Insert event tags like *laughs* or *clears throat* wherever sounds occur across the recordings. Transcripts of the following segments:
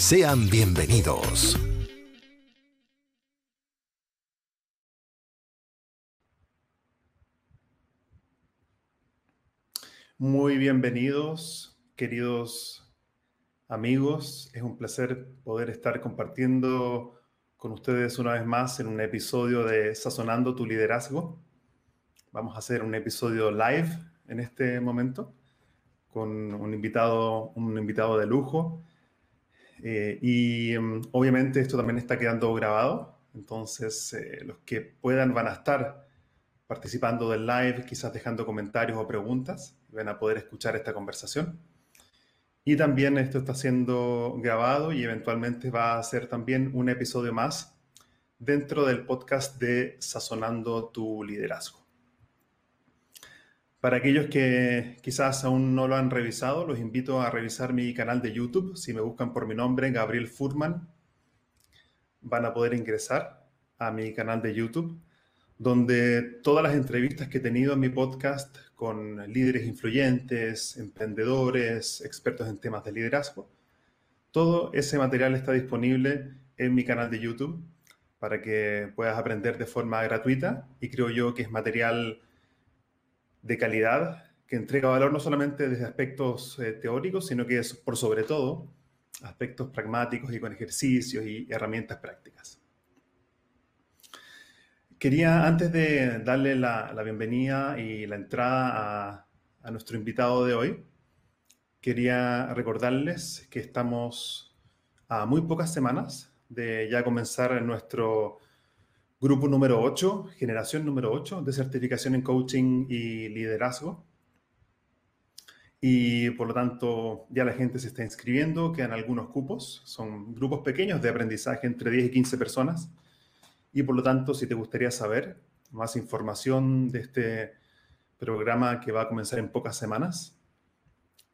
Sean bienvenidos. Muy bienvenidos, queridos amigos. Es un placer poder estar compartiendo con ustedes una vez más en un episodio de Sazonando tu liderazgo. Vamos a hacer un episodio live en este momento con un invitado, un invitado de lujo eh, y mm, obviamente esto también está quedando grabado, entonces eh, los que puedan van a estar participando del live, quizás dejando comentarios o preguntas, van a poder escuchar esta conversación. Y también esto está siendo grabado y eventualmente va a ser también un episodio más dentro del podcast de Sazonando tu liderazgo. Para aquellos que quizás aún no lo han revisado, los invito a revisar mi canal de YouTube. Si me buscan por mi nombre, Gabriel Furman, van a poder ingresar a mi canal de YouTube, donde todas las entrevistas que he tenido en mi podcast con líderes influyentes, emprendedores, expertos en temas de liderazgo, todo ese material está disponible en mi canal de YouTube para que puedas aprender de forma gratuita y creo yo que es material de calidad que entrega valor no solamente desde aspectos eh, teóricos, sino que es por sobre todo aspectos pragmáticos y con ejercicios y herramientas prácticas. Quería, antes de darle la, bienvenida y la entrada a, a nuestro invitado de hoy, quería recordarles que estamos a muy pocas semanas de ya comenzar nuestro grupo número 8, generación número 8 de certificación en coaching y liderazgo. Y por lo tanto ya la gente se está inscribiendo, quedan algunos cupos, son grupos pequeños de aprendizaje entre 10 y 15 personas. Y por lo tanto, si te gustaría saber más información de este programa que va a comenzar en pocas semanas,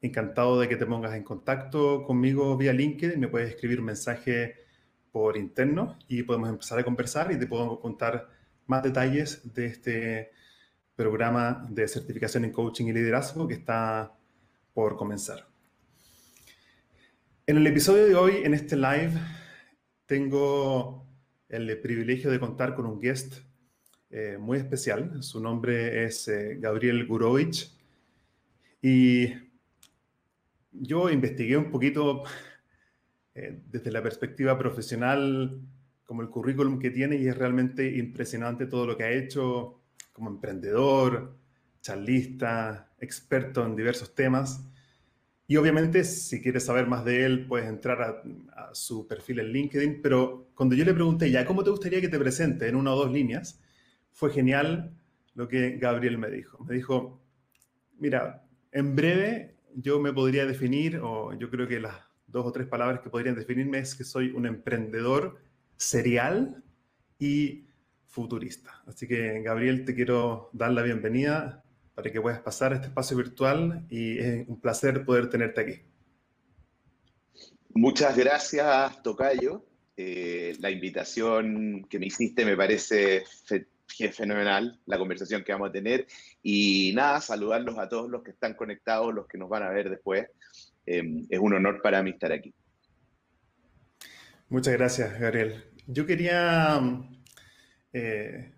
encantado de que te pongas en contacto conmigo vía LinkedIn, me puedes escribir un mensaje por interno y podemos empezar a conversar y te puedo contar más detalles de este programa de certificación en coaching y liderazgo que está por comenzar. En el episodio de hoy, en este live, tengo el privilegio de contar con un guest eh, muy especial. Su nombre es eh, Gabriel Gurovich. Y yo investigué un poquito eh, desde la perspectiva profesional, como el currículum que tiene, y es realmente impresionante todo lo que ha hecho como emprendedor, charlista, experto en diversos temas. Y obviamente, si quieres saber más de él, puedes entrar a, su perfil en LinkedIn. Pero cuando yo le pregunté, ya, ¿cómo te gustaría que te presente en una o dos líneas? Fue genial lo que Gabriel me dijo. Me dijo, mira, en breve yo me podría definir, o yo creo que las dos o tres palabras que podrían definirme es que soy un emprendedor serial y futurista. Así que, Gabriel, te quiero dar la bienvenida para que puedas pasar a este espacio virtual y es un placer poder tenerte aquí. Muchas gracias, Tocayo. Eh, la invitación que me hiciste me parece fenomenal, la conversación que vamos a tener. Y nada, saludarlos a todos los que están conectados, los que nos van a ver después. Em, es un honor para mí estar aquí. Muchas gracias, Gabriel. Yo quería, eh,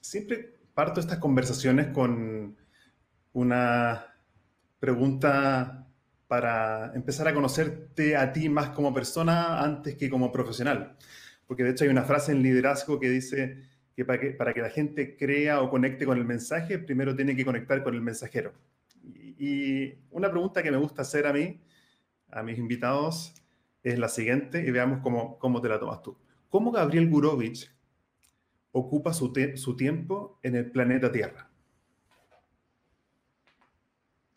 siempre parto estas conversaciones con una pregunta para empezar a conocerte a ti más como persona antes que como profesional. Porque de hecho hay una frase en liderazgo que dice que para que la gente crea o conecte con el mensaje, primero tiene que conectar con el mensajero. Y, una pregunta que me gusta hacer a mí, a mis invitados, es la siguiente, y veamos cómo, cómo te la tomas tú. ¿Cómo Gabriel Gurovich ocupa su, su tiempo en el planeta Tierra?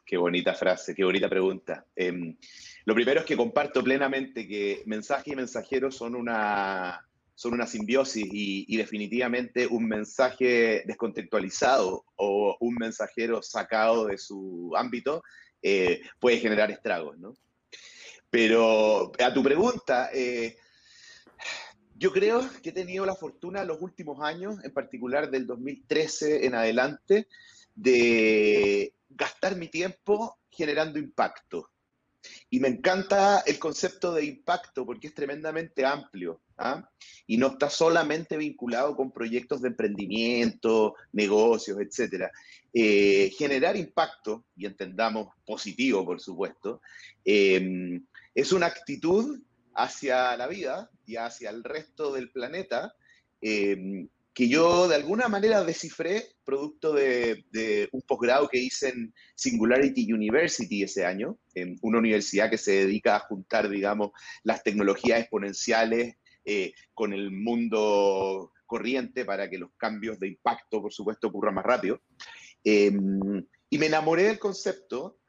Qué bonita frase, qué bonita pregunta. Em, lo primero es que comparto plenamente que mensaje y mensajero son una, son una simbiosis y, definitivamente un mensaje descontextualizado o un mensajero sacado de su ámbito eh, puede generar estragos, ¿no? Pero a tu pregunta, eh, yo creo que he tenido la fortuna los últimos años, en particular del 2013 en adelante, de gastar mi tiempo generando impacto. Y me encanta el concepto de impacto porque es tremendamente amplio ¿ah? y no está solamente vinculado con proyectos de emprendimiento, negocios, etc. Eh, generar impacto, y entendamos positivo, por supuesto, em, es una actitud hacia la vida y hacia el resto del planeta em, que yo de alguna manera descifré producto de, un posgrado que hice en Singularity University ese año, en una universidad que se dedica a juntar, digamos, las tecnologías exponenciales eh, con el mundo corriente para que los cambios de impacto, por supuesto, ocurran más rápido. Em, y me enamoré del concepto,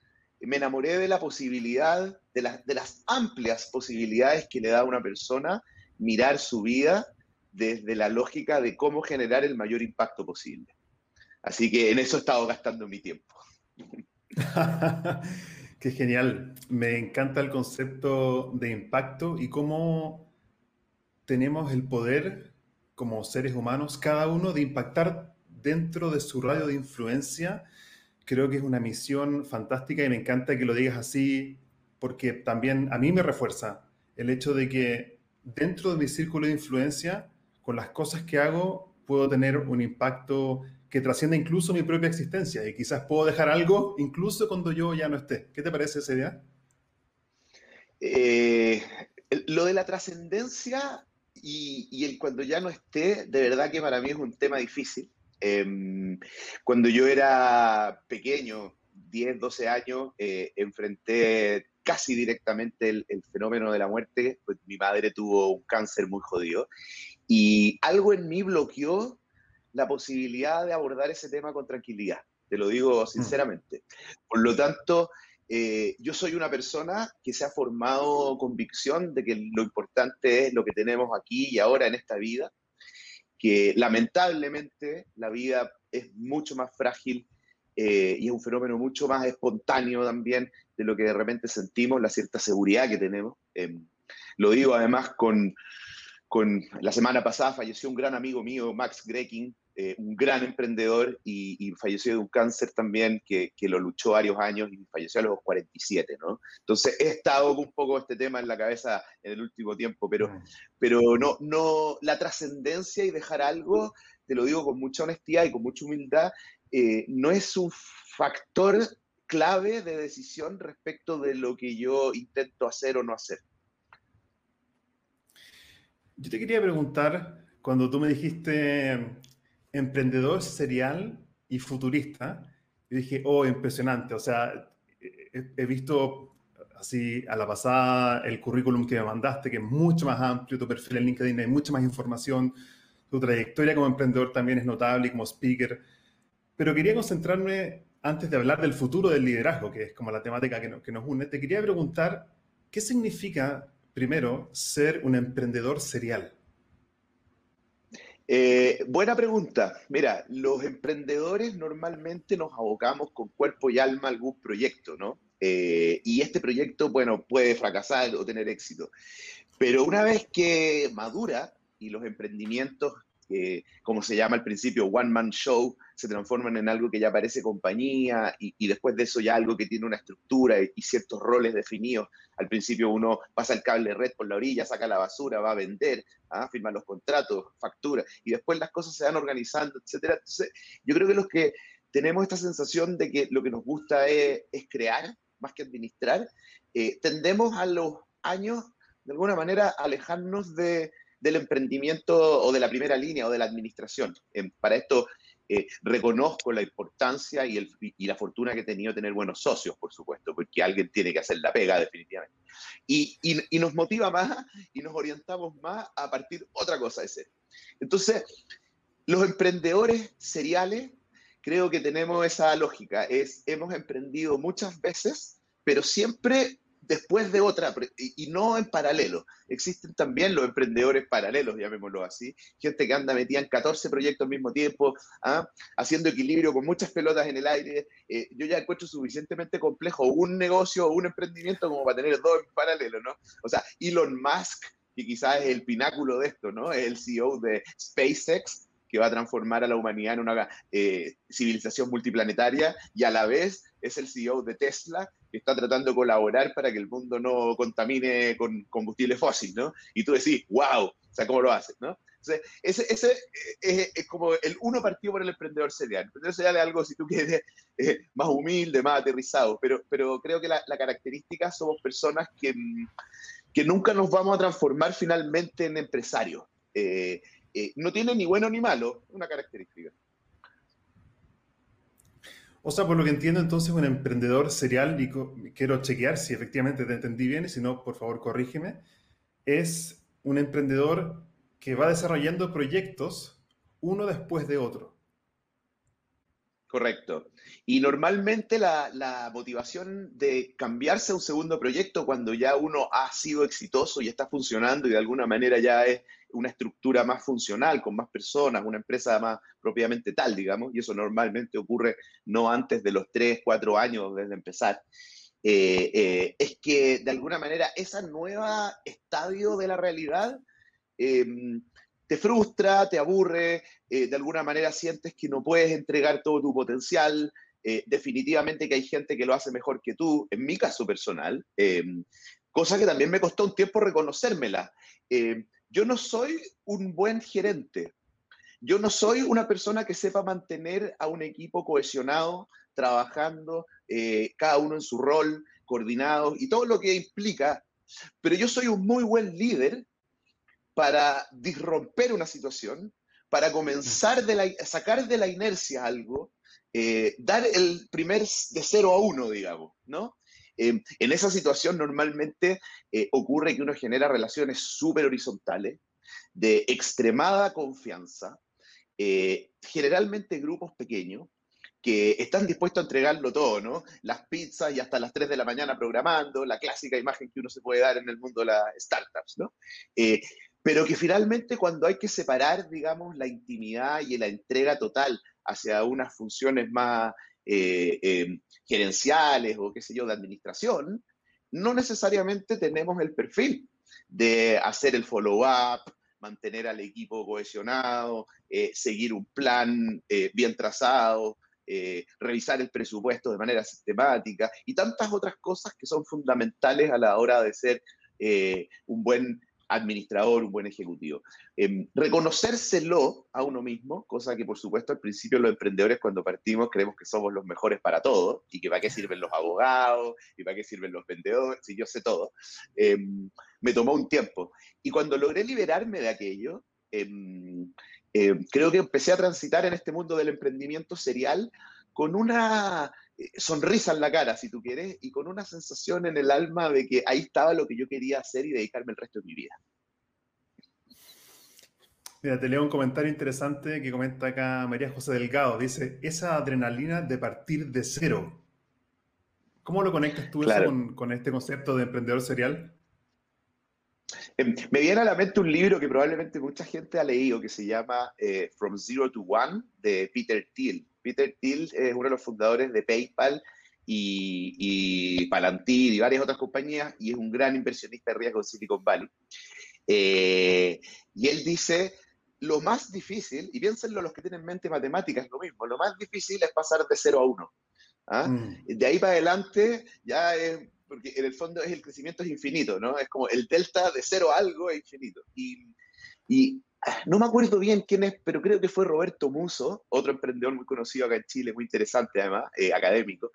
me enamoré de la posibilidad, de, de las amplias posibilidades que le da a una persona mirar su vida desde la lógica de cómo generar el mayor impacto posible. Así que en eso he estado gastando mi tiempo. *laughs* Qué genial. Me encanta el concepto de impacto y cómo tenemos el poder como seres humanos, cada uno, de impactar dentro de su radio de influencia. Creo que es una misión fantástica y me encanta que lo digas así porque también a mí me refuerza el hecho de que dentro de mi círculo de influencia con las cosas que hago puedo tener un impacto que trascienda incluso mi propia existencia y quizás puedo dejar algo incluso cuando yo ya no esté. ¿Qué te parece esa idea? Eh, lo de la trascendencia y, el cuando ya no esté, de verdad que para mí es un tema difícil. Em, cuando yo era pequeño, 10, 12 años, eh, enfrenté casi directamente el, fenómeno de la muerte, pues mi madre tuvo un cáncer muy jodido y algo en mí bloqueó la posibilidad de abordar ese tema con tranquilidad, te lo digo mm. sinceramente. Por lo tanto, eh, yo soy una persona que se ha formado convicción de que lo importante es lo que tenemos aquí y ahora en esta vida, que lamentablemente la vida es mucho más frágil eh, y es un fenómeno mucho más espontáneo también de lo que de repente sentimos, la cierta seguridad que tenemos. Em, lo digo además con, la semana pasada falleció un gran amigo mío, Max Greking, eh, un gran emprendedor y, falleció de un cáncer también que, lo luchó varios años y falleció a los 47, ¿no? Entonces he estado un poco este tema en la cabeza en el último tiempo, pero, pero no, no, la trascendencia y dejar algo, te lo digo con mucha honestidad y con mucha humildad, eh, no es un factor clave de decisión respecto de lo que yo intento hacer o no hacer. Yo te quería preguntar, cuando tú me dijiste emprendedor serial y futurista, dije, oh, impresionante. O sea, he, visto así a la pasada el currículum que me mandaste, que es mucho más amplio, tu perfil en LinkedIn hay mucha más información, tu trayectoria como emprendedor también es notable y como speaker. Pero quería concentrarme, antes de hablar del futuro del liderazgo, que es como la temática que nos une, te quería preguntar, ¿qué significa primero, ser un emprendedor serial? Eh, buena pregunta. Mira, los emprendedores normalmente nos abocamos con cuerpo y alma a algún proyecto, ¿no? Eh, y este proyecto, bueno, puede fracasar o tener éxito. Pero una vez que madura y los emprendimientos como se llama al principio, One Man Show, se transforman en algo que ya parece compañía y, después de eso ya algo que tiene una estructura y, ciertos roles definidos. Al principio uno pasa el cable red por la orilla, saca la basura, va a vender, ¿ah? firma los contratos, factura, y después las cosas se van organizando, etc. Yo creo que los que tenemos esta sensación de que lo que nos gusta es, crear más que administrar, eh, tendemos a los años, de alguna manera, alejarnos de del emprendimiento o de la primera línea o de la administración. para esto eh, reconozco la importancia y, la fortuna que he tenido tener buenos socios, por supuesto, porque alguien tiene que hacer la pega definitivamente. Y, nos motiva más y nos orientamos más a partir otra cosa de ser. Entonces, los emprendedores seriales, creo que tenemos esa lógica, es hemos emprendido muchas veces, pero siempre después de otra, y, no en paralelo. Existen también los emprendedores paralelos, llamémoslo así, gente que anda metida en 14 proyectos al mismo tiempo, ¿ah? haciendo equilibrio con muchas pelotas en el aire. Eh, yo ya encuentro suficientemente complejo un negocio o un emprendimiento como para tener dos en paralelo, ¿no? O sea, Elon Musk, que quizás es el pináculo de esto, ¿no? Es el CEO de SpaceX, que va a transformar a la humanidad en una eh, civilización multiplanetaria y a la vez es el CEO de Tesla está tratando de colaborar para que el mundo no contamine con combustible fósil, ¿no? Y tú decís, wow, o sea, ¿cómo lo haces, no? Ese, ese es, como el uno partido por el emprendedor serial. El emprendedor serial es algo, si tú quieres, eh, más humilde, más aterrizado, pero, pero creo que la, la característica somos personas que, que nunca nos vamos a transformar finalmente en empresarios. Eh, eh, no tiene ni bueno ni malo, una característica. O sea, por lo que entiendo, entonces un emprendedor serial, y quiero chequear si efectivamente te entendí bien, y si no, por favor, corrígeme, es un emprendedor que va desarrollando proyectos uno después de otro. Correcto. Y normalmente la, motivación de cambiarse a un segundo proyecto cuando ya uno ha sido exitoso y está funcionando y de alguna manera ya es una estructura más funcional, con más personas, una empresa más propiamente tal, digamos, y eso normalmente ocurre no antes de los tres, cuatro años desde empezar, eh, eh, es que de alguna manera esa nueva estadio de la realidad em, te frustra, te aburre, eh, de alguna manera sientes que no puedes entregar todo tu potencial, definitivamente que hay gente que lo hace mejor que tú, en mi caso personal, em, cosa que también me costó un tiempo reconocérmela. Em, yo no soy un buen gerente. Yo no soy una persona que sepa mantener a un equipo cohesionado, trabajando, eh, cada uno en su rol, coordinado y todo lo que implica. Pero yo soy un muy buen líder para disromper una situación, para comenzar de la, sacar de la inercia algo, eh, dar el primer de cero a uno, digamos, ¿no? Em, en esa situación normalmente eh, ocurre que uno genera relaciones súper horizontales, de extremada confianza, eh, generalmente grupos pequeños, que están dispuestos a entregarlo todo, ¿no? Las pizzas y hasta las 3 de la mañana programando, la clásica imagen que uno se puede dar en el mundo de las startups, ¿no? Eh, pero que finalmente cuando hay que separar, digamos, la intimidad y la entrega total hacia unas funciones más eh, eh, gerenciales o qué sé yo, de administración, no necesariamente tenemos el perfil de hacer el follow-up, mantener al equipo cohesionado, eh, seguir un plan bien trazado, revisar el presupuesto de manera sistemática y tantas otras cosas que son fundamentales a la hora de ser un buen administrador, un buen ejecutivo. Eh, reconocérselo a uno mismo, cosa que por supuesto al principio los emprendedores cuando partimos creemos que somos los mejores para todo y que para qué sirven los abogados y para qué sirven los vendedores, y yo sé todo. Em, me tomó un tiempo. Y cuando logré liberarme de aquello, em, creo que empecé a transitar en este mundo del emprendimiento serial con una sonrisa en la cara, si tú quieres, y con una sensación en el alma de que ahí estaba lo que yo quería hacer y dedicarme el resto de mi vida. Mira, te leo un comentario interesante que comenta acá María José Delgado. Dice, esa adrenalina de partir de cero. ¿Cómo lo conectas tú con, este concepto de emprendedor serial? Em, me viene a la mente un libro que probablemente mucha gente ha leído que se llama eh, From Zero to One de Peter Thiel. Peter Thiel es uno de los fundadores de PayPal y, y Palantir y varias otras compañías y es un gran inversionista de riesgo en Silicon Valley. Eh, y él dice, lo más difícil, y piénsenlo los que tienen mente matemática, es lo mismo, lo más difícil es pasar de cero a uno. ¿ah? Mm. De ahí para adelante ya es, porque en el fondo es el crecimiento es infinito, ¿no? Es como el delta de cero a algo es infinito. Y, y no me acuerdo bien quién es, pero creo que fue Roberto Muso, otro emprendedor muy conocido acá en Chile, muy interesante además, eh, académico,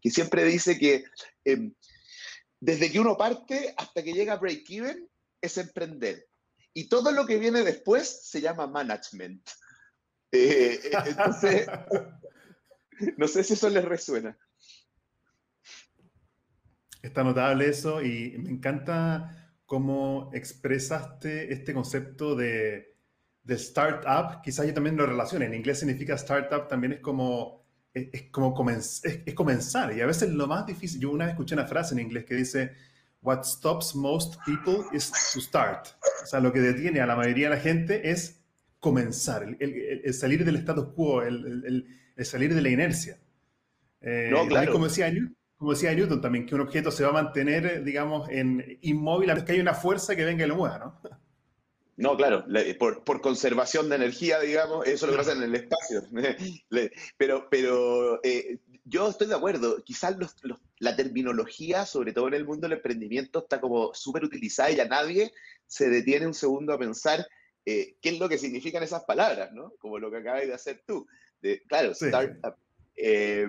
que siempre dice que em, desde que uno parte hasta que llega a break-even es emprender. y todo lo que viene después se llama management. *laughs* Eh, eh, entonces, *laughs* no sé si eso les resuena. Está notable eso y me encanta cómo expresaste este concepto de, de startup. Quizás yo también lo relacione. En inglés significa startup, también es como, es, como es, comenzar. Y a veces lo más difícil, yo una vez escuché una frase en inglés que dice, What stops most people is to start. O sea, lo que detiene a la mayoría de la gente es comenzar, el, salir del status quo, el, salir de la inercia. Eh, no, claro. Como decía, como decía Newton también, que un objeto se va a mantener, digamos, en inmóvil a menos que haya una fuerza que venga y lo mueva, ¿no? No, claro, por, conservación de energía, digamos, eso lo que pasa en el espacio. *laughs* Pero, pero eh, yo estoy de acuerdo, quizás la terminología, sobre todo en el mundo del emprendimiento, está como súper utilizada y ya nadie se detiene un segundo a pensar eh, qué es lo que significan esas palabras, ¿no? Como lo que acabas de hacer tú. De, claro, startup. Eh,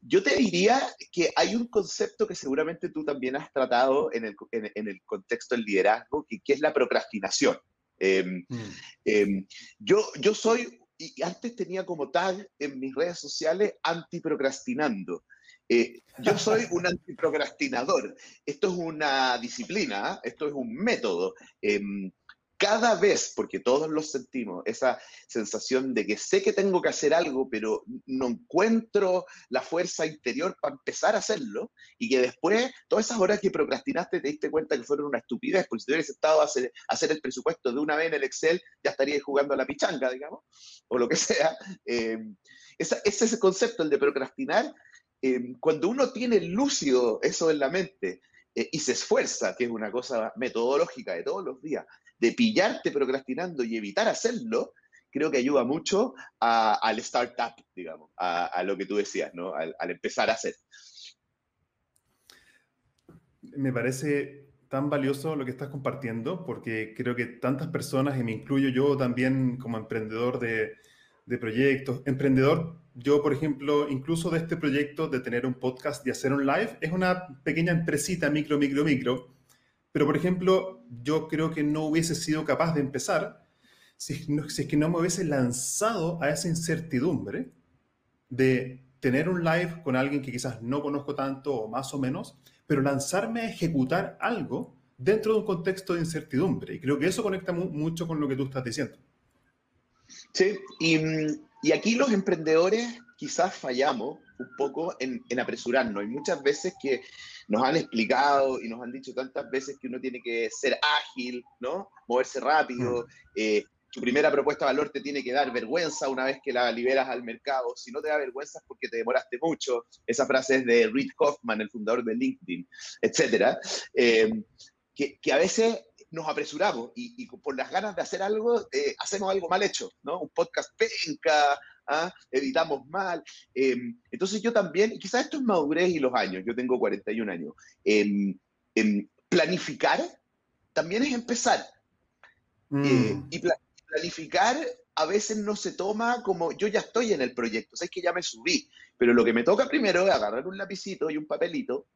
yo te diría que hay un concepto que seguramente tú también has tratado en el, en, el contexto del liderazgo, que, que es la procrastinación. Em, mm. em, yo, yo soy, y antes tenía como tag en mis redes sociales, antiprocrastinando. Eh, yo soy un *laughs* antiprocrastinador. Esto es una disciplina, ¿ah? esto es un método. Em, cada vez, porque todos lo sentimos, esa sensación de que sé que tengo que hacer algo, pero no encuentro la fuerza interior para empezar a hacerlo, y que después, todas esas horas que procrastinaste, te diste cuenta que fueron una estupidez, porque si te hubieras estado a hacer, hacer el presupuesto de una vez en el Excel, ya estarías jugando a la pichanga, digamos, o lo que sea. Eh, ese es ese concepto, el de procrastinar. Eh, cuando uno tiene lúcido eso en la mente, eh, y se esfuerza, que es una cosa metodológica de todos los días, de pillarte procrastinando y evitar hacerlo, creo que ayuda mucho al startup, digamos, a, lo que tú decías, ¿no? Al, empezar a hacer. Me parece tan valioso lo que estás compartiendo, porque creo que tantas personas, y me incluyo yo también como emprendedor de, de proyectos, emprendedor, yo por ejemplo, incluso de este proyecto de tener un podcast y hacer un live, es una pequeña empresita micro, micro, micro, pero, por ejemplo, yo creo que no hubiese sido capaz de empezar si, es que no me hubiese lanzado a esa incertidumbre de tener un live con alguien que quizás no conozco tanto o más o menos, pero lanzarme a ejecutar algo dentro de un contexto de incertidumbre. Y creo que eso conecta mucho con lo que tú estás diciendo. Sí, y, y aquí los emprendedores quizás fallamos un poco en, en, apresurarnos. Hay muchas veces que nos han explicado y nos han dicho tantas veces que uno tiene que ser ágil, ¿no? Moverse rápido. Mm. Eh, tu primera propuesta de valor te tiene que dar vergüenza una vez que la liberas al mercado. Si no te da vergüenza es porque te demoraste mucho. Esa frase es de Reid Hoffman, el fundador de LinkedIn, etcétera. Eh, que, que, a veces nos apresuramos y, por las ganas de hacer algo, eh, hacemos algo mal hecho, ¿no? Un podcast penca, ¿ah? editamos mal. Em, entonces yo también, y quizás esto es madurez y los años, yo tengo 41 años, em, em, planificar también es empezar. Mm. Eh, y planificar a veces no se toma como yo ya estoy en el proyecto, sabes que ya me subí, pero lo que me toca primero es agarrar un lapicito y un papelito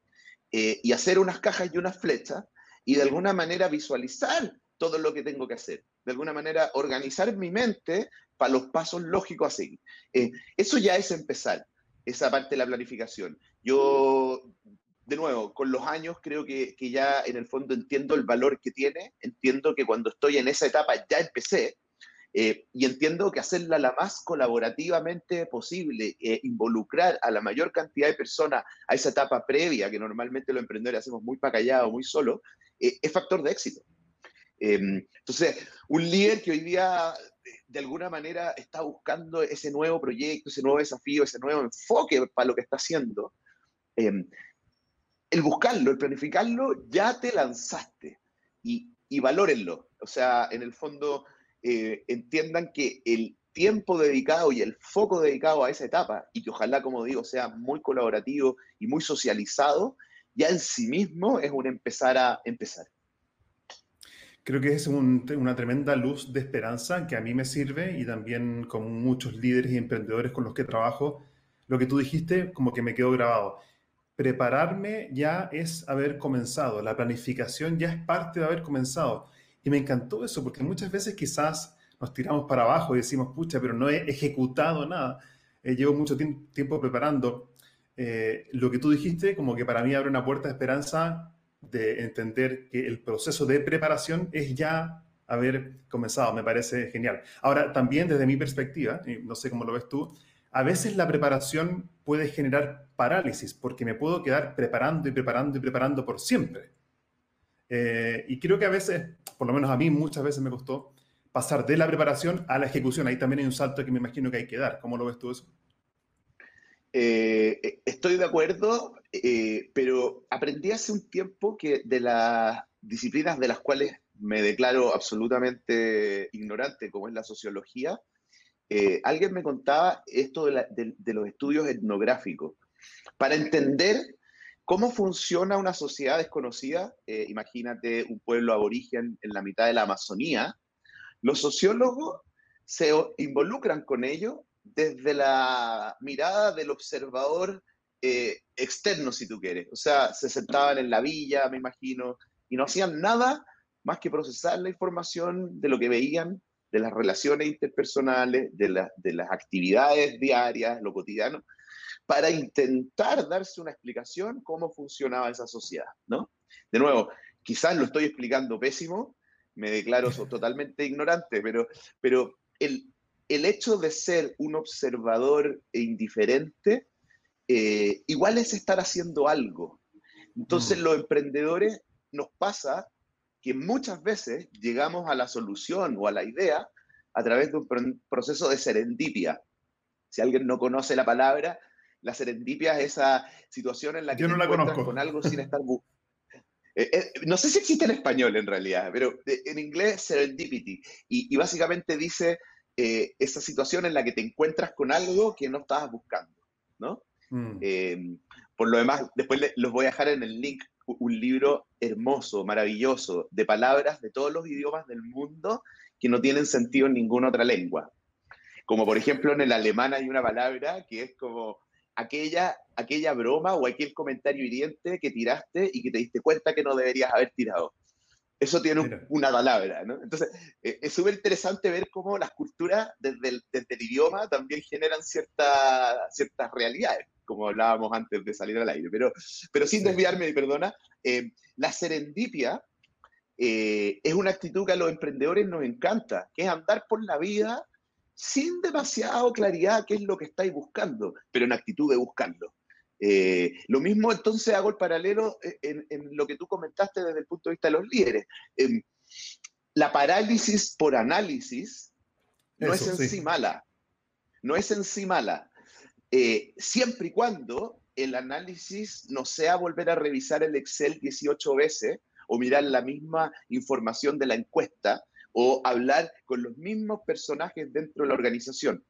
eh, y hacer unas cajas y unas flechas y de alguna manera visualizar todo lo que tengo que hacer, de alguna manera organizar mi mente para los pasos lógicos a seguir. Eh, eso ya es empezar, esa parte de la planificación. Yo, de nuevo, con los años creo que, que ya en el fondo entiendo el valor que tiene, entiendo que cuando estoy en esa etapa ya empecé, eh, y entiendo que hacerla la más colaborativamente posible, eh, involucrar a la mayor cantidad de personas a esa etapa previa, que normalmente los emprendedores hacemos muy para callado, muy solo, eh, es factor de éxito. Em, entonces, un líder que hoy día de alguna manera está buscando ese nuevo proyecto, ese nuevo desafío, ese nuevo enfoque para lo que está haciendo, em, el buscarlo, el planificarlo, ya te lanzaste y, y valórenlo. O sea, en el fondo, eh, entiendan que el tiempo dedicado y el foco dedicado a esa etapa, y que ojalá, como digo, sea muy colaborativo y muy socializado, ya en sí mismo es un empezar a empezar. Creo que es una tremenda luz de esperanza que a mí me sirve y también con muchos líderes y emprendedores con los que trabajo. Lo que tú dijiste como que me quedó grabado. Prepararme ya es haber comenzado, la planificación ya es parte de haber comenzado. Y me encantó eso, porque muchas veces quizás nos tiramos para abajo y decimos, pucha, pero no he ejecutado nada. Eh, llevo mucho tiempo preparando. Eh, lo que tú dijiste, como que para mí abre una puerta de esperanza de entender que el proceso de preparación es ya haber comenzado. Me parece genial. Ahora, también desde mi perspectiva, no sé cómo lo ves tú, a veces la preparación puede generar parálisis porque me puedo quedar preparando y preparando y preparando por siempre. Eh, y creo que a veces, por lo menos a mí muchas veces me costó pasar de la preparación a la ejecución. Ahí también hay un salto que me imagino que hay que dar. ¿Cómo lo ves tú eso? Eh, estoy de acuerdo, eh, pero aprendí hace un tiempo que de las disciplinas de las cuales me declaro absolutamente ignorante, como es la sociología, alguien me contaba esto de, de, los estudios etnográficos. Para entender ¿Cómo funciona una sociedad desconocida? Eh, imagínate un pueblo aborigen en la mitad de la Amazonía. Los sociólogos se involucran con ello desde la mirada del observador eh, externo, si tú quieres. O sea, se sentaban en la villa, me imagino, y no hacían nada más que procesar la información de lo que veían, de las relaciones interpersonales, de, de las actividades diarias, lo cotidiano, para intentar darse una explicación cómo funcionaba esa sociedad, ¿no? De nuevo, quizás lo estoy explicando pésimo, me declaro totalmente ignorante, pero, pero el, el hecho de ser un observador e indiferente, eh, igual es estar haciendo algo. Entonces, mm. los emprendedores nos pasa que muchas veces llegamos a la solución o a la idea a través de un proceso de serendipia. Si alguien no conoce la palabra, la serendipia es esa situación en la que Yo no la conozco. con algo sin *laughs* estar... Eh, eh, no sé si existe en español en realidad, pero eh, en inglés serendipity. Y, básicamente dice esa situación en la que te encuentras con algo que no estabas buscando, ¿no? Mm. por lo demás, después los voy a dejar en el link un libro hermoso, maravilloso, de palabras de todos los idiomas del mundo que no tienen sentido en ninguna otra lengua. Como por ejemplo en el alemán hay una palabra que es como aquella, aquella broma o aquel comentario hiriente que tiraste y que te diste cuenta que no deberías haber tirado. Eso tiene una palabra, ¿no? Entonces, eh, es súper interesante ver cómo las culturas desde el, desde el idioma también generan cierta, ciertas realidades, como hablábamos antes de salir al aire. Pero, pero sin desviarme, perdona, eh, la serendipia eh, es una actitud que a los emprendedores nos encanta, que es andar por la vida sin demasiado claridad qué es lo que estáis buscando, pero en actitud de buscarlo. Eh, lo mismo entonces hago el paralelo en, lo que tú comentaste desde el punto de vista de los líderes. Em, la parálisis por análisis no es en sí. mala, no es en sí mala, eh, siempre y cuando el análisis no sea volver a revisar el Excel 18 veces o mirar la misma información de la encuesta, o hablar con los mismos personajes dentro de la organización.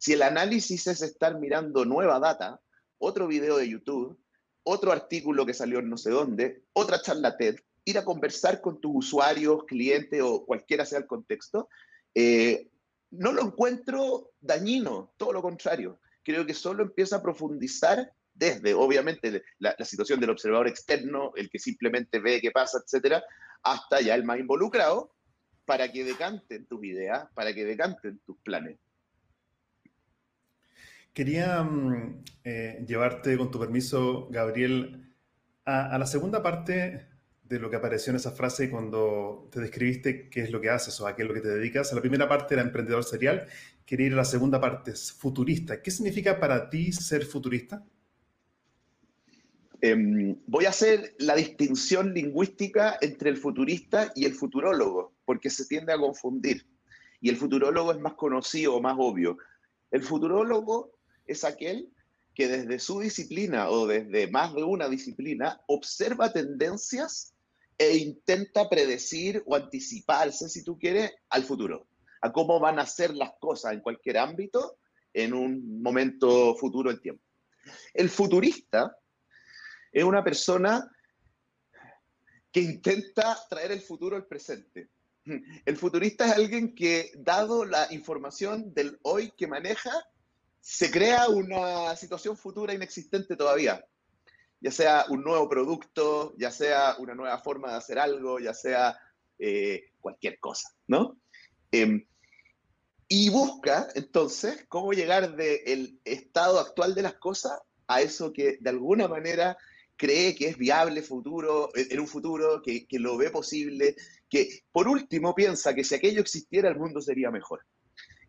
Si el análisis es estar mirando nueva data, otro video de YouTube, otro artículo que salió no sé dónde, otra charla TED, ir a conversar con tus usuarios, clientes o cualquiera sea el contexto, eh, no lo encuentro dañino, todo lo contrario. Creo que solo empieza a profundizar desde, obviamente, la, la situación del observador externo, el que simplemente ve qué pasa, etcétera, hasta ya el más involucrado, para que decanten tus ideas, para que decanten tus planes. Quería mm, eh, llevarte, con tu permiso, Gabriel, a, la segunda parte de lo que apareció en esa frase cuando te describiste qué es lo que haces o a qué es lo que te dedicas. La primera parte era emprendedor serial. Quería ir a la segunda parte, futurista. ¿Qué significa para ti ser futurista? Em, voy a hacer la distinción lingüística entre el futurista y el futurólogo, porque se tiende a confundir. Y el futurólogo es más conocido más obvio. El futurólogo es aquel que desde su disciplina o desde más de una disciplina observa tendencias e intenta predecir o anticiparse, si tú quieres, al futuro, a cómo van a ser las cosas en cualquier ámbito en un momento futuro en tiempo. El futurista es una persona que intenta traer el futuro al presente. El futurista es alguien que, dado la información del hoy que maneja, se crea una situación futura inexistente todavía. Ya sea un nuevo producto, ya sea una nueva forma de hacer algo, ya sea eh, cualquier cosa, ¿no? Em, y busca entonces cómo llegar del estado actual de las cosas a eso que de alguna manera cree que es viable futuro, en un futuro, que, que, lo ve posible, que por último piensa que si aquello existiera el mundo sería mejor.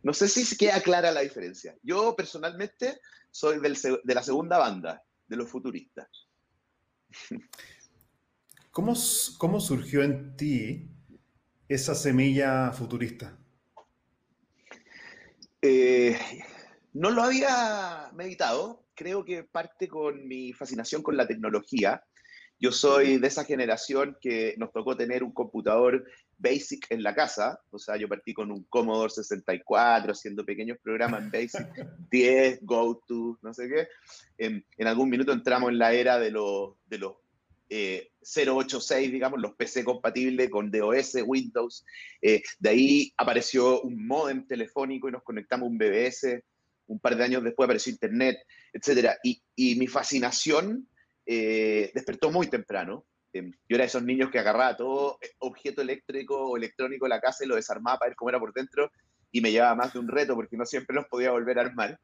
No sé si queda clara la diferencia. Yo personalmente soy del, de la segunda banda, de los futuristas. ¿Cómo, ¿Cómo surgió en ti esa semilla futurista? Eh, no lo había meditado. Creo que parte con mi fascinación con la tecnología. Yo soy de esa generación que nos tocó tener un computador basic en la casa. O sea, yo partí con un Commodore 64, haciendo pequeños programas en basic, *laughs* 10, GoTo, no sé qué. En, en, algún minuto entramos en la era de los, de los 086, eh, digamos, los PC compatibles con DOS, Windows. Eh, de ahí apareció un modem telefónico y nos conectamos a un BBS. Un par de años después apareció Internet, etc. Y, y mi fascinación eh, despertó muy temprano. yo era de esos niños que agarraba todo objeto eléctrico o electrónico de la casa y lo desarmaba para ver cómo era por dentro y me llevaba más de un reto porque no siempre los podía volver a armar,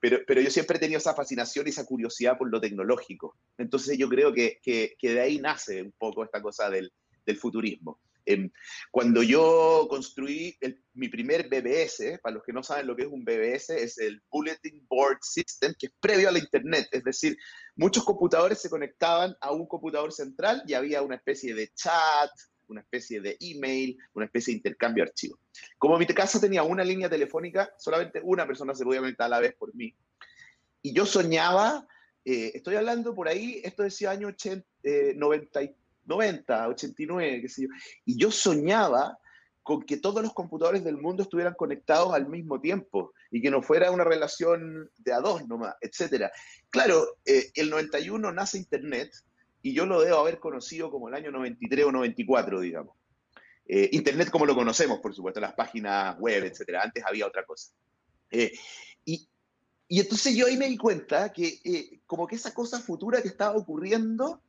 pero, pero yo siempre he tenido esa fascinación y esa curiosidad por lo tecnológico. Entonces yo creo que, que, que de ahí nace un poco esta cosa del, del futurismo. Eh, cuando yo construí el, mi primer BBS, para los que no saben lo que es un BBS, es el Bulletin Board System, que es previo a la Internet. Es decir, muchos computadores se conectaban a un computador central y había una especie de chat, una especie de email, una especie de intercambio de archivos. Como mi casa tenía una línea telefónica, solamente una persona se podía conectar a la vez por mí. Y yo soñaba, eh, estoy hablando por ahí, esto decía año 80, 90, 90, 89, qué sé yo, y yo soñaba con que todos los computadores del mundo estuvieran conectados al mismo tiempo y que no fuera una relación de a dos nomás, etc. Claro, eh, el 91 nace Internet, y yo lo debo haber conocido como el año 93 o 94, digamos. Eh, Internet como lo conocemos, por supuesto, las páginas web, etcétera. Antes había otra cosa. Eh, y, y, entonces yo ahí me di cuenta que eh, como que esa cosa futura que estaba ocurriendo,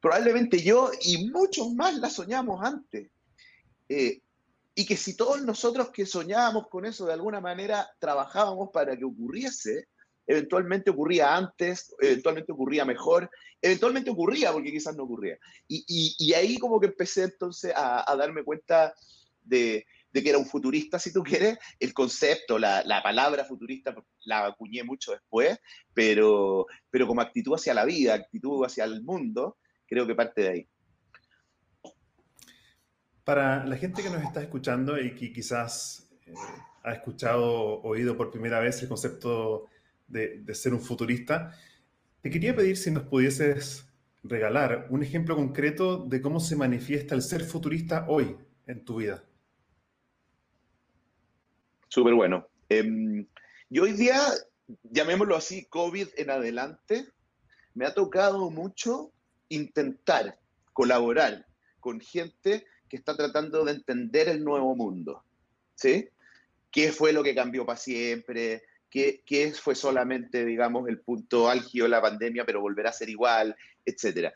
probablemente yo y muchos más la soñamos antes. y que si todos nosotros que soñábamos con eso de alguna manera trabajábamos para que ocurriese, eventualmente ocurría antes, eventualmente ocurría mejor, eventualmente ocurría porque quizás no ocurría. Y, ahí como que empecé entonces a, darme cuenta de, de, que era un futurista, si tú quieres, el concepto, la, la, palabra futurista la acuñé mucho después, pero, pero como actitud hacia la vida, actitud hacia el mundo, creo que parte de ahí. Para la gente que nos está escuchando y que quizás eh, ha escuchado, oído por primera vez el concepto de, ser un futurista. Te quería pedir si nos pudieses regalar un ejemplo concreto de cómo se manifiesta el ser futurista hoy en tu vida. Súper bueno. Eh, yo hoy día, llamémoslo así, COVID en adelante, me ha tocado mucho intentar colaborar con gente que está tratando de entender el nuevo mundo. ¿Sí? ¿Qué fue lo que cambió para siempre? qué, fue solamente, digamos, el punto álgido de la pandemia, pero volverá a ser igual, etcétera.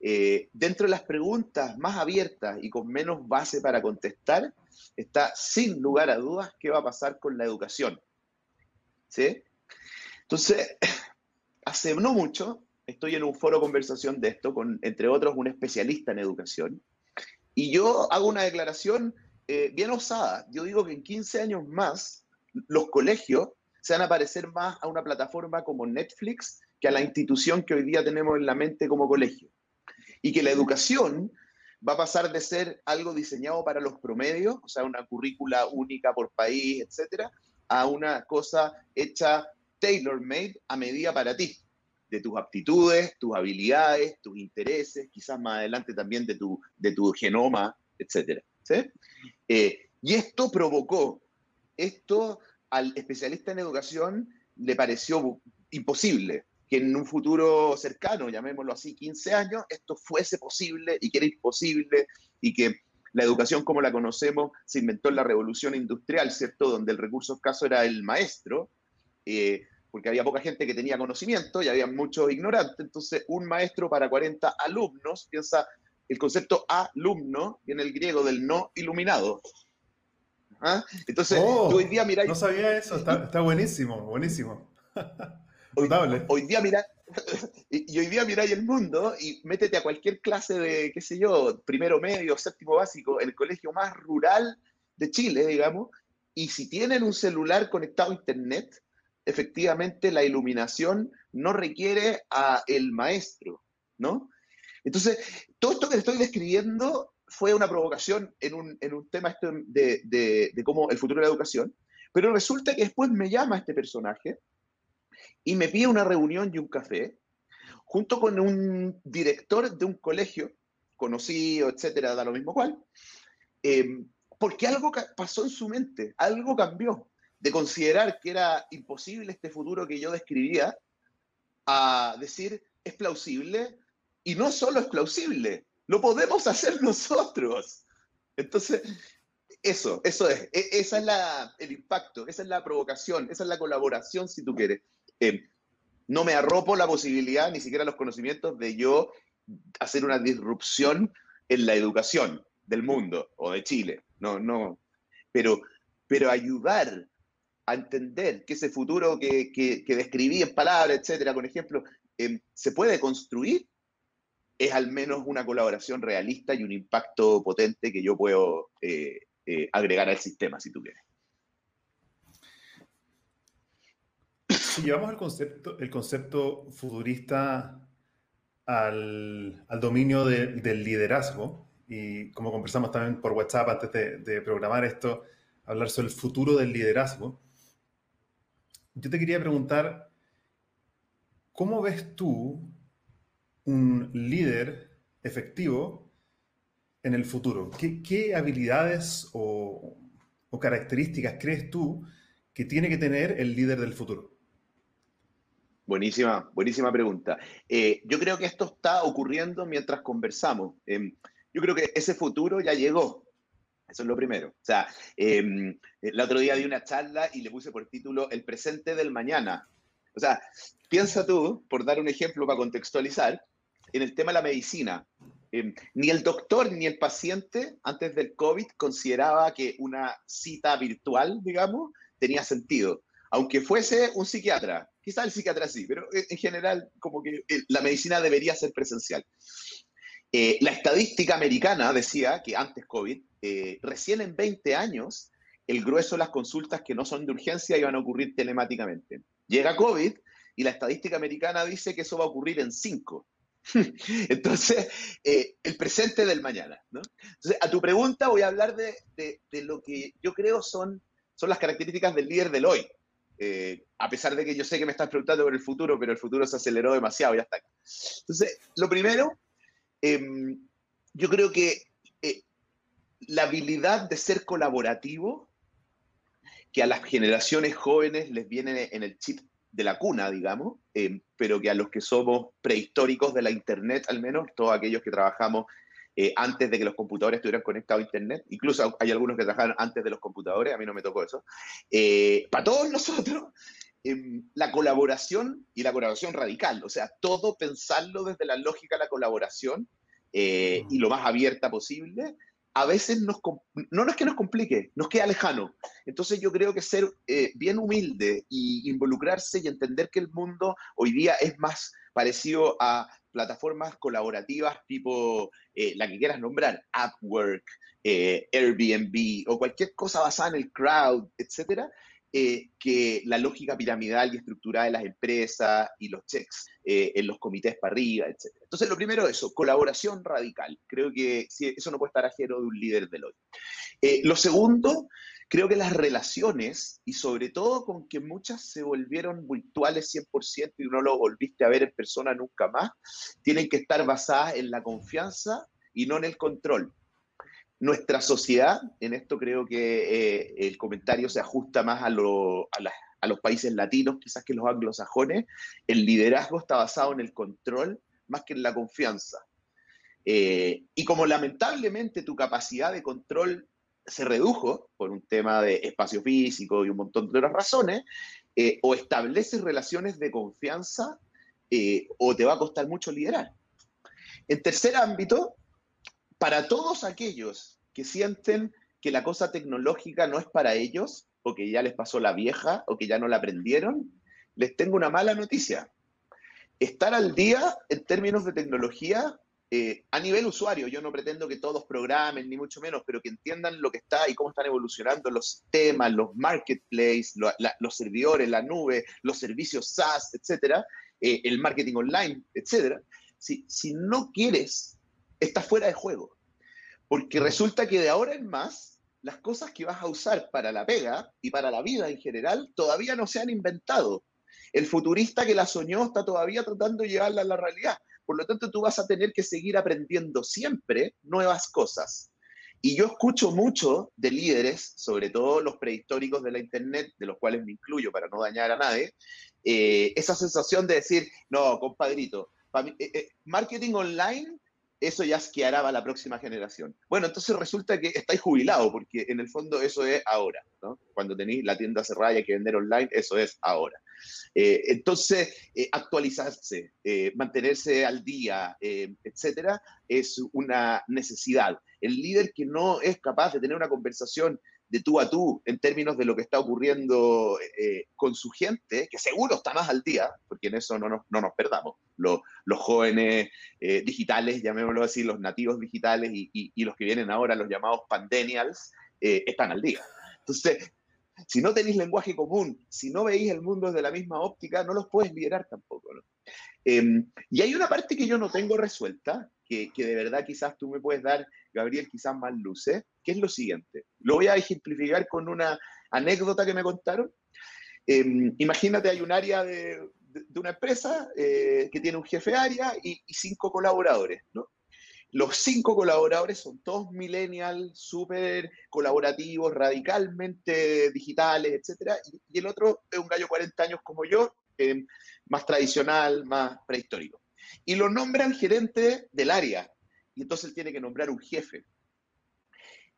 Eh, dentro de las preguntas más abiertas y con menos base para contestar, está sin lugar a dudas qué va a pasar con la educación. ¿Sí? Entonces, *clears throat* hace no mucho estoy en un foro conversación de esto con, entre otros, un especialista en educación, y yo hago una declaración eh, bien osada. Yo digo que en 15 años más, los colegios se van a parecer más a una plataforma como Netflix que a la institución que hoy día tenemos en la mente como colegio. Y que la educación va a pasar de ser algo diseñado para los promedios, o sea, una currícula única por país, etcétera, a una cosa hecha tailor-made a medida para ti, de tus aptitudes, tus habilidades, tus intereses, quizás más adelante también de tu, de tu genoma, etcétera. ¿sí? Eh, y esto provocó, esto al especialista en educación le pareció imposible que en un futuro cercano, llamémoslo así, 15 años, esto fuese posible y que era imposible y que la educación como la conocemos se inventó en la revolución industrial, ¿cierto? Donde el recurso escaso era el maestro, eh, porque había poca gente que tenía conocimiento y había muchos ignorantes. Entonces, un maestro para 40 alumnos, piensa el concepto alumno viene el griego del no iluminado. ¿Ah? Entonces, oh, hoy día miráis... No sabía eso, está, buenísimo, buenísimo. *laughs* hoy, hoy, día miráis... *laughs* Y, hoy día miráis el mundo y métete a cualquier clase de, qué sé yo, primero medio, séptimo básico, en el colegio más rural de Chile, digamos, y si tienen un celular conectado a Internet, efectivamente la iluminación no requiere a el maestro, ¿no? Entonces, todo esto que estoy describiendo fue una provocación en un, tema de, de, cómo el futuro de la educación, pero resulta que después me llama este personaje y me pide una reunión y un café, junto con un director de un colegio conocido, etcétera, da lo mismo cual, em, porque algo pasó en su mente, algo cambió, de considerar que era imposible este futuro que yo describía, a decir, es plausible, y no solo es plausible, lo podemos hacer nosotros. Entonces, eso, eso es, e, esa es la, el impacto, esa es la provocación, esa es la colaboración, si tú quieres. Eh, no me arropo la posibilidad, ni siquiera los conocimientos, de yo hacer una disrupción en la educación del mundo o de Chile. No, no. Pero, pero ayudar a entender que ese futuro que, que, describí en palabras, etcétera, con ejemplo, eh, se puede construir es al menos una colaboración realista y un impacto potente que yo puedo eh, eh, agregar al sistema, si tú quieres. Si llevamos el concepto, el concepto futurista al, dominio del liderazgo, y como conversamos también por WhatsApp antes de, de programar esto, hablar sobre el futuro del liderazgo, yo te quería preguntar, ¿cómo ves tú un líder efectivo en el futuro? ¿Qué, habilidades o, características crees tú que tiene que tener el líder del futuro? Buenísima, buenísima pregunta. Eh, yo creo que esto está ocurriendo mientras conversamos. Em, yo creo que ese futuro ya llegó. Eso es lo primero. O sea, em, el otro día di una charla y le puse por título El presente del mañana. O sea, piensa tú, por dar un ejemplo para contextualizar, en el tema de la medicina. Eh, ni el doctor ni el paciente antes del COVID consideraba que una cita virtual, digamos, tenía sentido. Aunque fuese un psiquiatra, quizá el psiquiatra sí, pero en general como que eh, la medicina debería ser presencial. Eh, la estadística americana decía que antes COVID, recién en 20 años, el grueso de las consultas que no son de urgencia iban a ocurrir telemáticamente. Llega COVID y la estadística americana dice que eso va a ocurrir en 5. *laughs* Entonces, eh, el presente del mañana. Entonces, a tu pregunta voy a hablar de, lo que yo creo son, son las características del líder del hoy. Eh, a pesar de que yo sé que me estás preguntando por el futuro, pero el futuro se aceleró demasiado, ya está acá. Entonces, lo primero, em, yo creo que eh, la habilidad de ser colaborativo, que a las generaciones jóvenes les viene en el chip de la cuna, digamos, eh, pero que a los que somos prehistóricos de la Internet, al menos, todos aquellos que trabajamos eh, antes de que los computadores estuvieran conectados a Internet, incluso hay algunos que trabajaron antes de los computadores, a mí no me tocó eso, eh, para todos nosotros, em, la colaboración y la colaboración radical, o sea, todo pensarlo desde la lógica de la colaboración y lo más abierta posible, a veces nos, no es que nos complique, nos queda lejano. Entonces yo creo que ser eh, bien humilde y involucrarse y entender que el mundo hoy día es más parecido a plataformas colaborativas tipo eh, la que quieras nombrar, Upwork, eh, Airbnb o cualquier cosa basada en el crowd, etcétera, eh, que la lógica piramidal y estructurada de las empresas y los checks eh, en los comités para arriba, etc. Entonces, lo primero eso, colaboración radical. Creo que eso no puede estar ajeno de un líder del hoy. Eh, lo segundo, creo que las relaciones, y sobre todo con que muchas se volvieron virtuales 100% y no lo volviste a ver en persona nunca más, tienen que estar basadas en la confianza y no en el control nuestra sociedad, en esto creo que eh, el comentario se ajusta más a, los países latinos, quizás que los anglosajones, el liderazgo está basado en el control más que en la confianza. Eh, y como lamentablemente tu capacidad de control se redujo por un tema de espacio físico y un montón de otras razones, eh, o estableces relaciones de confianza o te va a costar mucho liderar. En tercer ámbito, para todos aquellos que sienten que la cosa tecnológica no es para ellos, o que ya les pasó la vieja, o que ya no la aprendieron, les tengo una mala noticia. Estar al día en términos de tecnología eh, a nivel usuario, yo no pretendo que todos programen, ni mucho menos, pero que entiendan lo que está y cómo están evolucionando los sistemas, los marketplaces, los servidores, la nube, los servicios SaaS, etcétera, eh, el marketing online, etcétera. Si, si no quieres, estás fuera de juego. Porque resulta que de ahora en más, las cosas que vas a usar para la pega y para la vida en general todavía no se han inventado. El futurista que la soñó está todavía tratando de llevarla a la realidad. Por lo tanto, tú vas a tener que seguir aprendiendo siempre nuevas cosas. Y yo escucho mucho de líderes, sobre todo los prehistóricos de la Internet, de los cuales me incluyo para no dañar a nadie, eh, esa sensación de decir, no, compadrito, eh, eh, marketing online, eso ya esquiará para la próxima generación. Bueno, entonces resulta que estáis jubilados, porque en el fondo eso es ahora. Cuando tenéis la tienda cerrada y hay que vender online, eso es ahora. Eh, entonces, eh, actualizarse, eh, mantenerse al día, etcétera, es una necesidad. El líder que no es capaz de tener una conversación de tú a tú en términos de lo que está ocurriendo con su gente, que seguro está más al día, porque en eso no nos, no nos perdamos. Los, jóvenes digitales, llamémoslo así, los nativos digitales y, los que vienen ahora, los llamados pandenials, están al día. Entonces, si no tenéis lenguaje común, si no veis el mundo desde la misma óptica, no los puedes liderar tampoco. Em, y hay una parte que yo no tengo resuelta, que, de verdad quizás tú me puedes dar, Gabriel, quizás más luces, que es lo siguiente. Lo voy a ejemplificar con una anécdota que me contaron. Em, imagínate, hay un área de, una empresa eh, que tiene un jefe área y, cinco colaboradores. Los cinco colaboradores son todos millennials, súper colaborativos, radicalmente digitales, etc. Y, el otro es un gallo 40 años como yo, eh, más tradicional, más prehistórico. Y lo nombran gerente del área. Y entonces él tiene que nombrar un jefe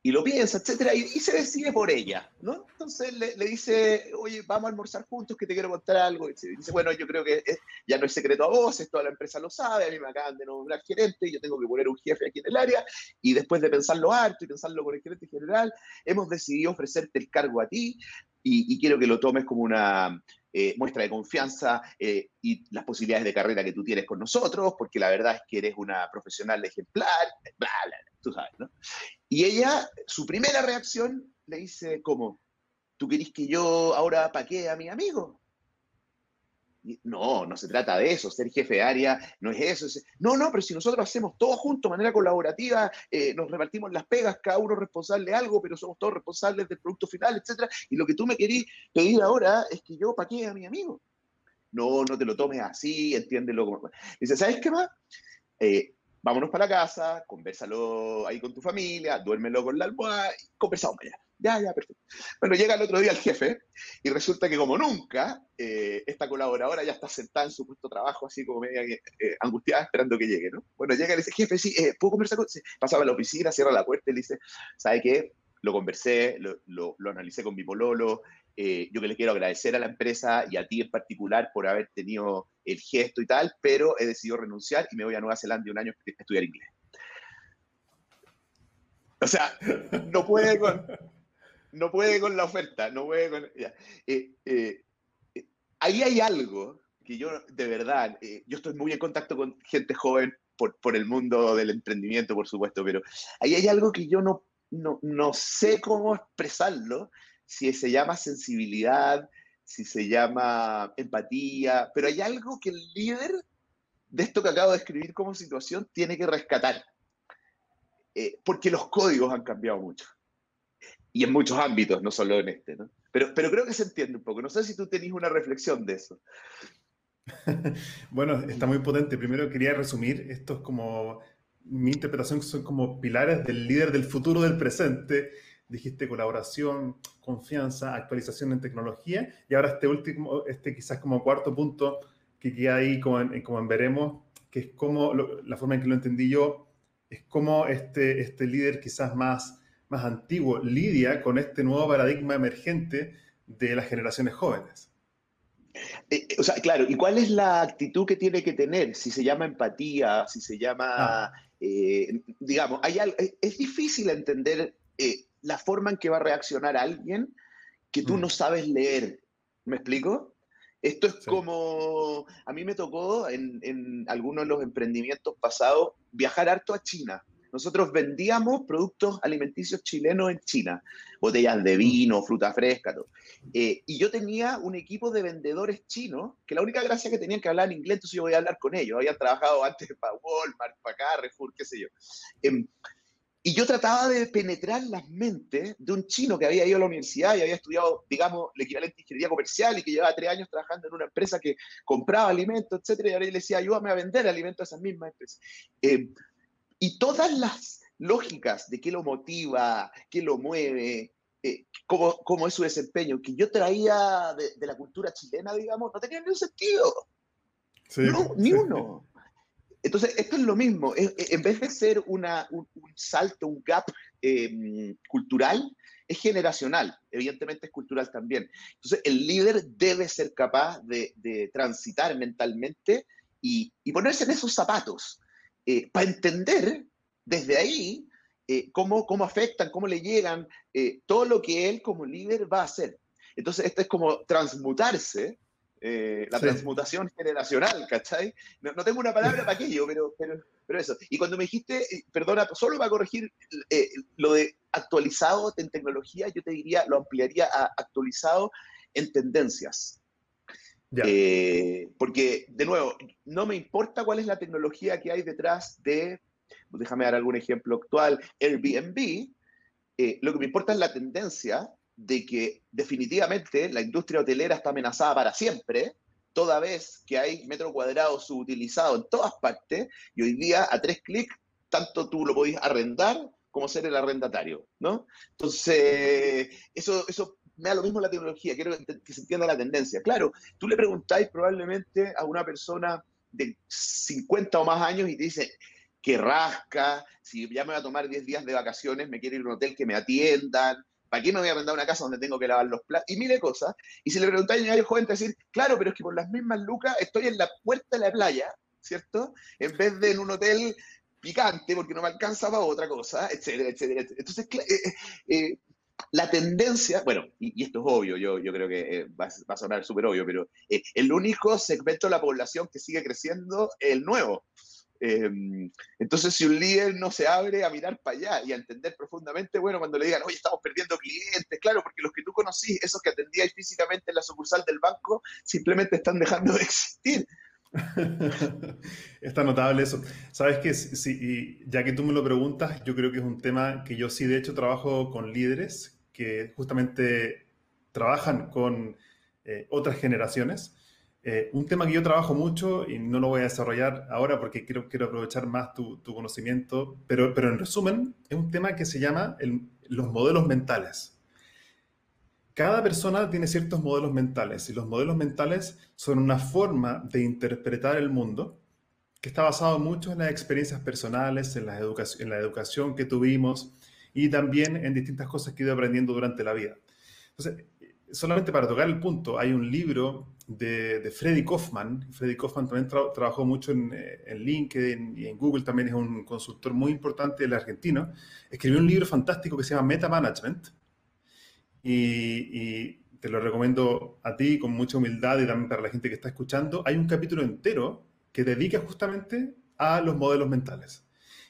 y lo piensa, etcétera, y, se decide por ella, ¿no? Entonces le, dice, oye, vamos a almorzar juntos, que te quiero contar algo. Y dice, bueno, yo creo que ya no es secreto a voces, toda la empresa lo sabe, a mí me acaban de nombrar gerente, yo tengo que poner un jefe aquí en el área, y después de pensarlo harto y pensarlo con el gerente general, hemos decidido ofrecerte el cargo a ti, y, quiero que lo tomes como una eh, muestra de confianza eh, y las posibilidades de carrera que tú tienes con nosotros, porque la verdad es que eres una profesional ejemplar, bla, bla, tú sabes, ¿no? Y ella, su primera reacción, le dice, ¿cómo? ¿Tú querís que yo ahora paquee a mi amigo? No, no se trata de eso, ser jefe de área no es eso. no, no, pero si nosotros hacemos todo juntos, de manera colaborativa, eh, nos repartimos las pegas, cada uno responsable de algo, pero somos todos responsables del producto final, etc. Y lo que tú me querís pedir ahora es que yo paquee a mi amigo. No, no te lo tomes así, entiéndelo. Como... Dice, ¿sabes qué más? Eh, vámonos para casa, conversalo ahí con tu familia, duérmelo con la almohada y conversamos allá. Ya, ya, perfecto. Bueno, llega el otro día el jefe y resulta que como nunca, eh, esta colaboradora ya está sentada en su puesto de trabajo, así como media eh, angustiada, esperando que llegue, ¿no? Bueno, llega y le dice, jefe, sí, eh, ¿puedo conversar con...? Pasaba a la oficina, cierra la puerta y le dice, ¿sabe qué? Lo conversé, lo, lo, lo analicé con mi pololo, yo que le quiero agradecer a la empresa y a ti en particular por haber tenido el gesto y tal, pero he decidido renunciar y me voy a Nueva Zelanda un año a estudiar inglés. O sea, no puede con, no puede con la oferta, no puede con... Eh, eh, ahí hay algo que yo, de verdad, yo estoy muy en contacto con gente joven por, por, el mundo del emprendimiento, por supuesto, pero ahí hay algo que yo no, no, no sé cómo expresarlo, si se llama sensibilidad, si se llama empatía, pero hay algo que el líder de esto que acabo de escribir como situación tiene que rescatar, eh, porque los códigos han cambiado mucho. Y en muchos ámbitos, no solo en este, ¿no? Pero, pero creo que se entiende un poco. No sé si tú tenés una reflexión de eso. *laughs* bueno, está muy potente. Primero quería resumir, esto es como, mi interpretación son como pilares del líder del futuro del presente, dijiste colaboración, confianza, actualización en tecnología, y ahora este último, este quizás como cuarto punto que queda ahí como en, como en veremos, que es como, la forma en que lo entendí yo, es como este, este líder quizás más, más antiguo lidia con este nuevo paradigma emergente de las generaciones jóvenes. Eh, o sea, claro, ¿y cuál es la actitud que tiene que tener? Si se llama empatía, si se llama ah. eh, digamos, hay es difícil entender eh, la forma en que va a reaccionar alguien que tú mm. no sabes leer. ¿Me explico? Esto es como, a mí me tocó en, en, algunos de los emprendimientos pasados viajar harto a China. Nosotros vendíamos productos alimenticios chilenos en China, botellas de vino, fruta fresca, todo. Eh, y yo tenía un equipo de vendedores chinos que la única gracia que tenían que hablar en inglés, entonces yo voy a hablar con ellos. Habían trabajado antes para Walmart, para Carrefour, qué sé yo. Em, y yo trataba de penetrar las mentes de un chino que había ido a la universidad y había estudiado, digamos, el equivalente a ingeniería comercial y que llevaba tres años trabajando en una empresa que compraba alimentos, etcétera, y ahora le decía, ayúdame a vender alimentos a esas mismas empresas. Eh, y todas las lógicas de qué lo motiva, qué lo mueve, eh, cómo, cómo, es su desempeño, que yo traía de, la cultura chilena, digamos, no tenían ni un sentido. ni uno. Entonces, esto es lo mismo. En vez de ser una, un, salto, un gap em, cultural, es generacional. Evidentemente es cultural también. Entonces, el líder debe ser capaz de, de transitar mentalmente y, y, ponerse en esos zapatos. Eh, para entender desde ahí eh, cómo, cómo afectan, cómo le llegan, eh, todo lo que él como líder va a hacer. Entonces, esto es como transmutarse, la transmutación generacional, ¿cachai? No, tengo una palabra para aquello, pero, pero, pero, eso. Y cuando me dijiste, perdona, solo para corregir lo de actualizado en tecnología, yo te diría, lo ampliaría a actualizado en tendencias. Eh, porque, de nuevo, no me importa cuál es la tecnología que hay detrás de, déjame dar algún ejemplo actual, Airbnb, eh, lo que me importa es la tendencia de que definitivamente la industria hotelera está amenazada para siempre, toda vez que hay metro cuadrado subutilizado en todas partes, y hoy día a tres clics, tanto tú lo podés arrendar como ser el arrendatario, ¿no? Entonces, eso, eso me da lo mismo la tecnología, quiero que, se entienda la tendencia. Claro, tú le preguntáis probablemente a una persona de 50 o más años y te dice que rasca, si ya me voy a tomar 10 días de vacaciones, me quiero ir a un hotel que me atiendan, ¿para qué no voy a mandar una casa donde tengo que lavar los platos? Y mil cosas. Y si le preguntáis a un joven, te decir, claro, pero es que por las mismas lucas estoy en la puerta de la playa, ¿cierto? En vez de en un hotel picante porque no me alcanza otra cosa, etcétera, etcétera. Entonces, eh, eh, la tendencia, bueno, y, esto es obvio, yo, yo creo que eh, va, a sonar súper obvio, pero eh, el único segmento de la población que sigue creciendo es el nuevo. Em, entonces, si un líder no se abre a mirar para allá y a entender profundamente, bueno, cuando le digan, oye, estamos perdiendo clientes, claro, porque los que tú conocís, esos que atendíais físicamente en la sucursal del banco, simplemente están dejando de existir. *laughs* Está notable eso. Sabes que sí, ya que tú me lo preguntas, yo creo que es un tema que yo sí, de hecho, trabajo con líderes que justamente trabajan con eh, otras generaciones. Eh, un tema que yo trabajo mucho y no lo voy a desarrollar ahora porque quiero, quiero aprovechar más tu, tu conocimiento, pero, pero en resumen, es un tema que se llama los modelos mentales. Cada persona tiene ciertos modelos mentales y los modelos mentales son una forma de interpretar el mundo que está basado mucho en las experiencias personales, en la, educación, que tuvimos y también en distintas cosas que he ido aprendiendo durante la vida. Entonces, solamente para tocar el punto, hay un libro de, de Freddy Kaufman. Freddy Kaufman también trabajó mucho en, eh, en, LinkedIn y en Google, también es un consultor muy importante del argentino. Escribió un libro fantástico que se llama Meta Management y, te lo recomiendo a ti con mucha humildad y también para la gente que está escuchando. Hay un capítulo entero que dedica justamente a los modelos mentales.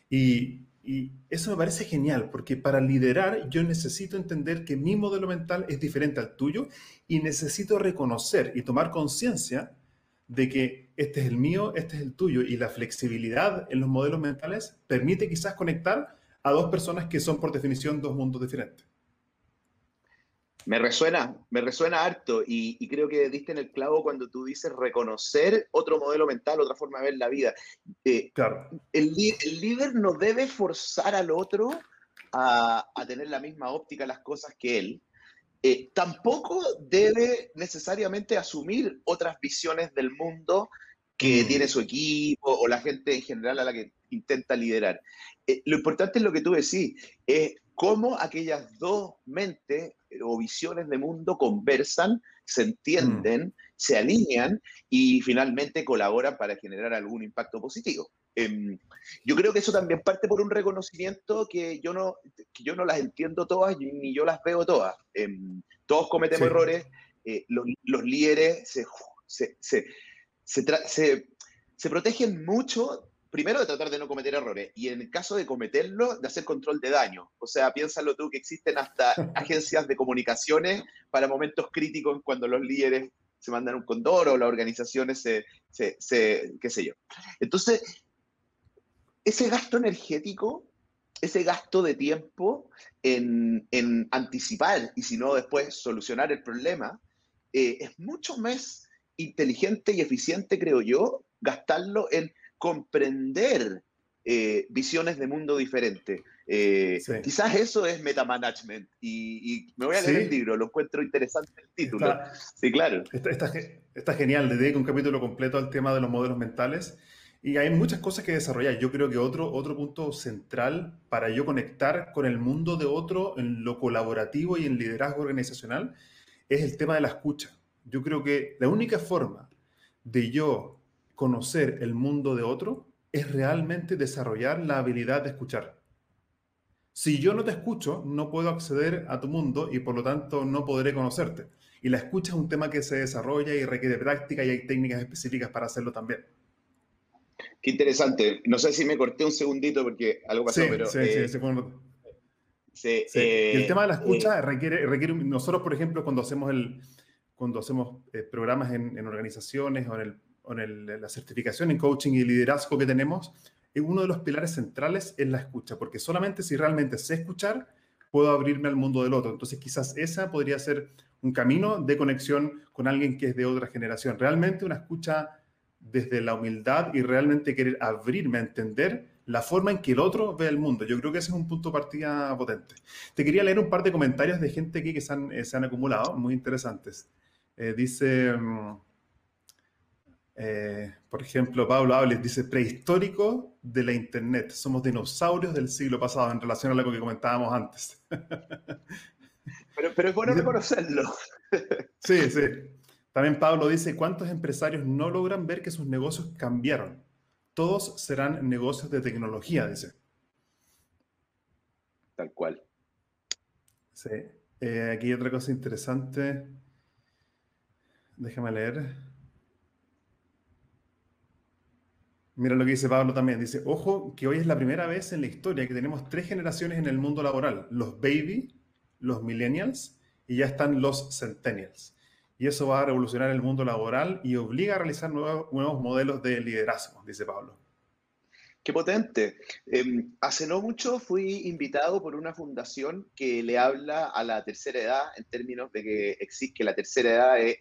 Y, y, eso me parece genial, porque para liderar yo necesito entender que mi modelo mental es diferente al tuyo y necesito reconocer y tomar conciencia de que este es el mío, este es el tuyo, y la flexibilidad en los modelos mentales permite quizás conectar a dos personas que son por definición dos mundos diferentes. Me resuena, me resuena harto y, creo que diste en el clavo cuando tú dices reconocer otro modelo mental, otra forma de ver la vida. Eh, claro. El, líder no debe forzar al otro a, tener la misma óptica las cosas que él. Eh, tampoco debe necesariamente asumir otras visiones del mundo que mm. tiene su equipo o la gente en general a la que intenta liderar. Eh, lo importante es lo que tú decís, es cómo aquellas dos mentes o visiones de mundo conversan, se entienden, mm. se alinean y finalmente colaboran para generar algún impacto positivo. Em, yo creo que eso también parte por un reconocimiento que yo no, yo no las entiendo todas ni yo las veo todas. Em, todos cometemos errores, eh, los, líderes se, se, se, se, protegen mucho, primero de tratar de no cometer errores, y en el caso de cometerlo, de hacer control de daño. O sea, piénsalo tú que existen hasta *laughs* agencias de comunicaciones para momentos críticos cuando los líderes se mandan un condor o las organizaciones se, se, se qué sé yo. Entonces, ese gasto energético, ese gasto de tiempo en, anticipar y si no después solucionar el problema, eh, es mucho más inteligente y eficiente, creo yo, gastarlo en comprender eh, visiones de mundo diferentes. Eh, quizás eso es metamanagement y, y me voy a leer el libro, lo encuentro interesante el título. sí, claro. Está, está, genial, le dedico un capítulo completo al tema de los modelos mentales y hay muchas cosas que desarrollar. Yo creo que otro, otro punto central para yo conectar con el mundo de otro en lo colaborativo y en liderazgo organizacional es el tema de la escucha. Yo creo que la única forma de yo conocer el mundo de otro es realmente desarrollar la habilidad de escuchar. Si yo no te escucho, no puedo acceder a tu mundo y por lo tanto no podré conocerte. Y la escucha es un tema que se desarrolla y requiere práctica y hay técnicas específicas para hacerlo también. Qué interesante. No sé si me corté un segundito porque algo pasó, pero... Sí, sí, sí, eh, el tema de la escucha eh, requiere, requiere... Nosotros, por ejemplo, cuando hacemos, el, cuando hacemos eh, programas en, organizaciones o en, el, la certificación en coaching y liderazgo que tenemos, uno de los pilares centrales es la escucha, porque solamente si realmente sé escuchar, puedo abrirme al mundo del otro. Entonces, quizás esa podría ser un camino de conexión con alguien que es de otra generación. Realmente una escucha desde la humildad y realmente querer abrirme a entender la forma en que el otro ve el mundo. Yo creo que ese es un punto de partida potente. Te quería leer un par de comentarios de gente aquí que se han, eh, acumulado, muy interesantes. Eh, dice, mm, eh, por ejemplo, Pablo Ables dice, prehistórico de la Internet. Somos dinosaurios del siglo pasado en relación a lo que comentábamos antes. *laughs* pero, pero es bueno reconocerlo. sí, sí. También Pablo dice, ¿cuántos empresarios no logran ver que sus negocios cambiaron? Todos serán negocios de tecnología, dice. Tal cual. Sí. Eh, aquí hay otra cosa interesante. Déjame leer. Mira lo que dice Pablo también. Dice, ojo, que hoy es la primera vez en la historia que tenemos tres generaciones en el mundo laboral. Los baby, los millennials y ya están los centennials y eso va a revolucionar el mundo laboral y obliga a realizar nuevos, nuevos modelos de liderazgo, dice Pablo. Qué potente. Em, hace no mucho fui invitado por una fundación que le habla a la tercera edad en términos de que existe que la tercera edad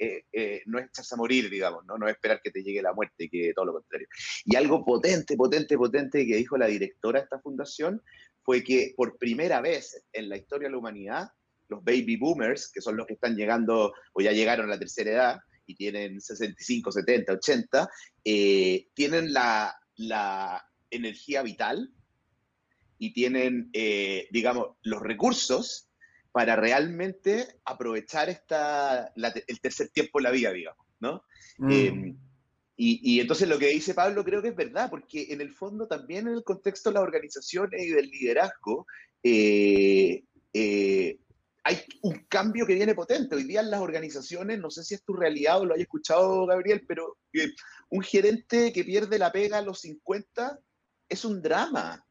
no es echarse a morir, digamos, ¿no? no es esperar que te llegue la muerte, que todo lo contrario. Y algo potente, potente, potente que dijo la directora de esta fundación fue que por primera vez en la historia de la humanidad los baby boomers, que son los que están llegando o ya llegaron a la tercera edad y tienen 65, 70, 80, tienen la, energía vital y tienen, eh, digamos, los recursos para realmente aprovechar esta, el tercer tiempo de la vida, digamos, ¿no? Mm. Em, y, entonces lo que dice Pablo creo que es verdad, porque en el fondo también en el contexto de las organizaciones y del liderazgo, eh, eh, hay un cambio que viene potente. Hoy día en las organizaciones, no sé si es tu realidad o lo hayas escuchado, Gabriel, pero eh, un gerente que pierde la pega a los 50 es un drama.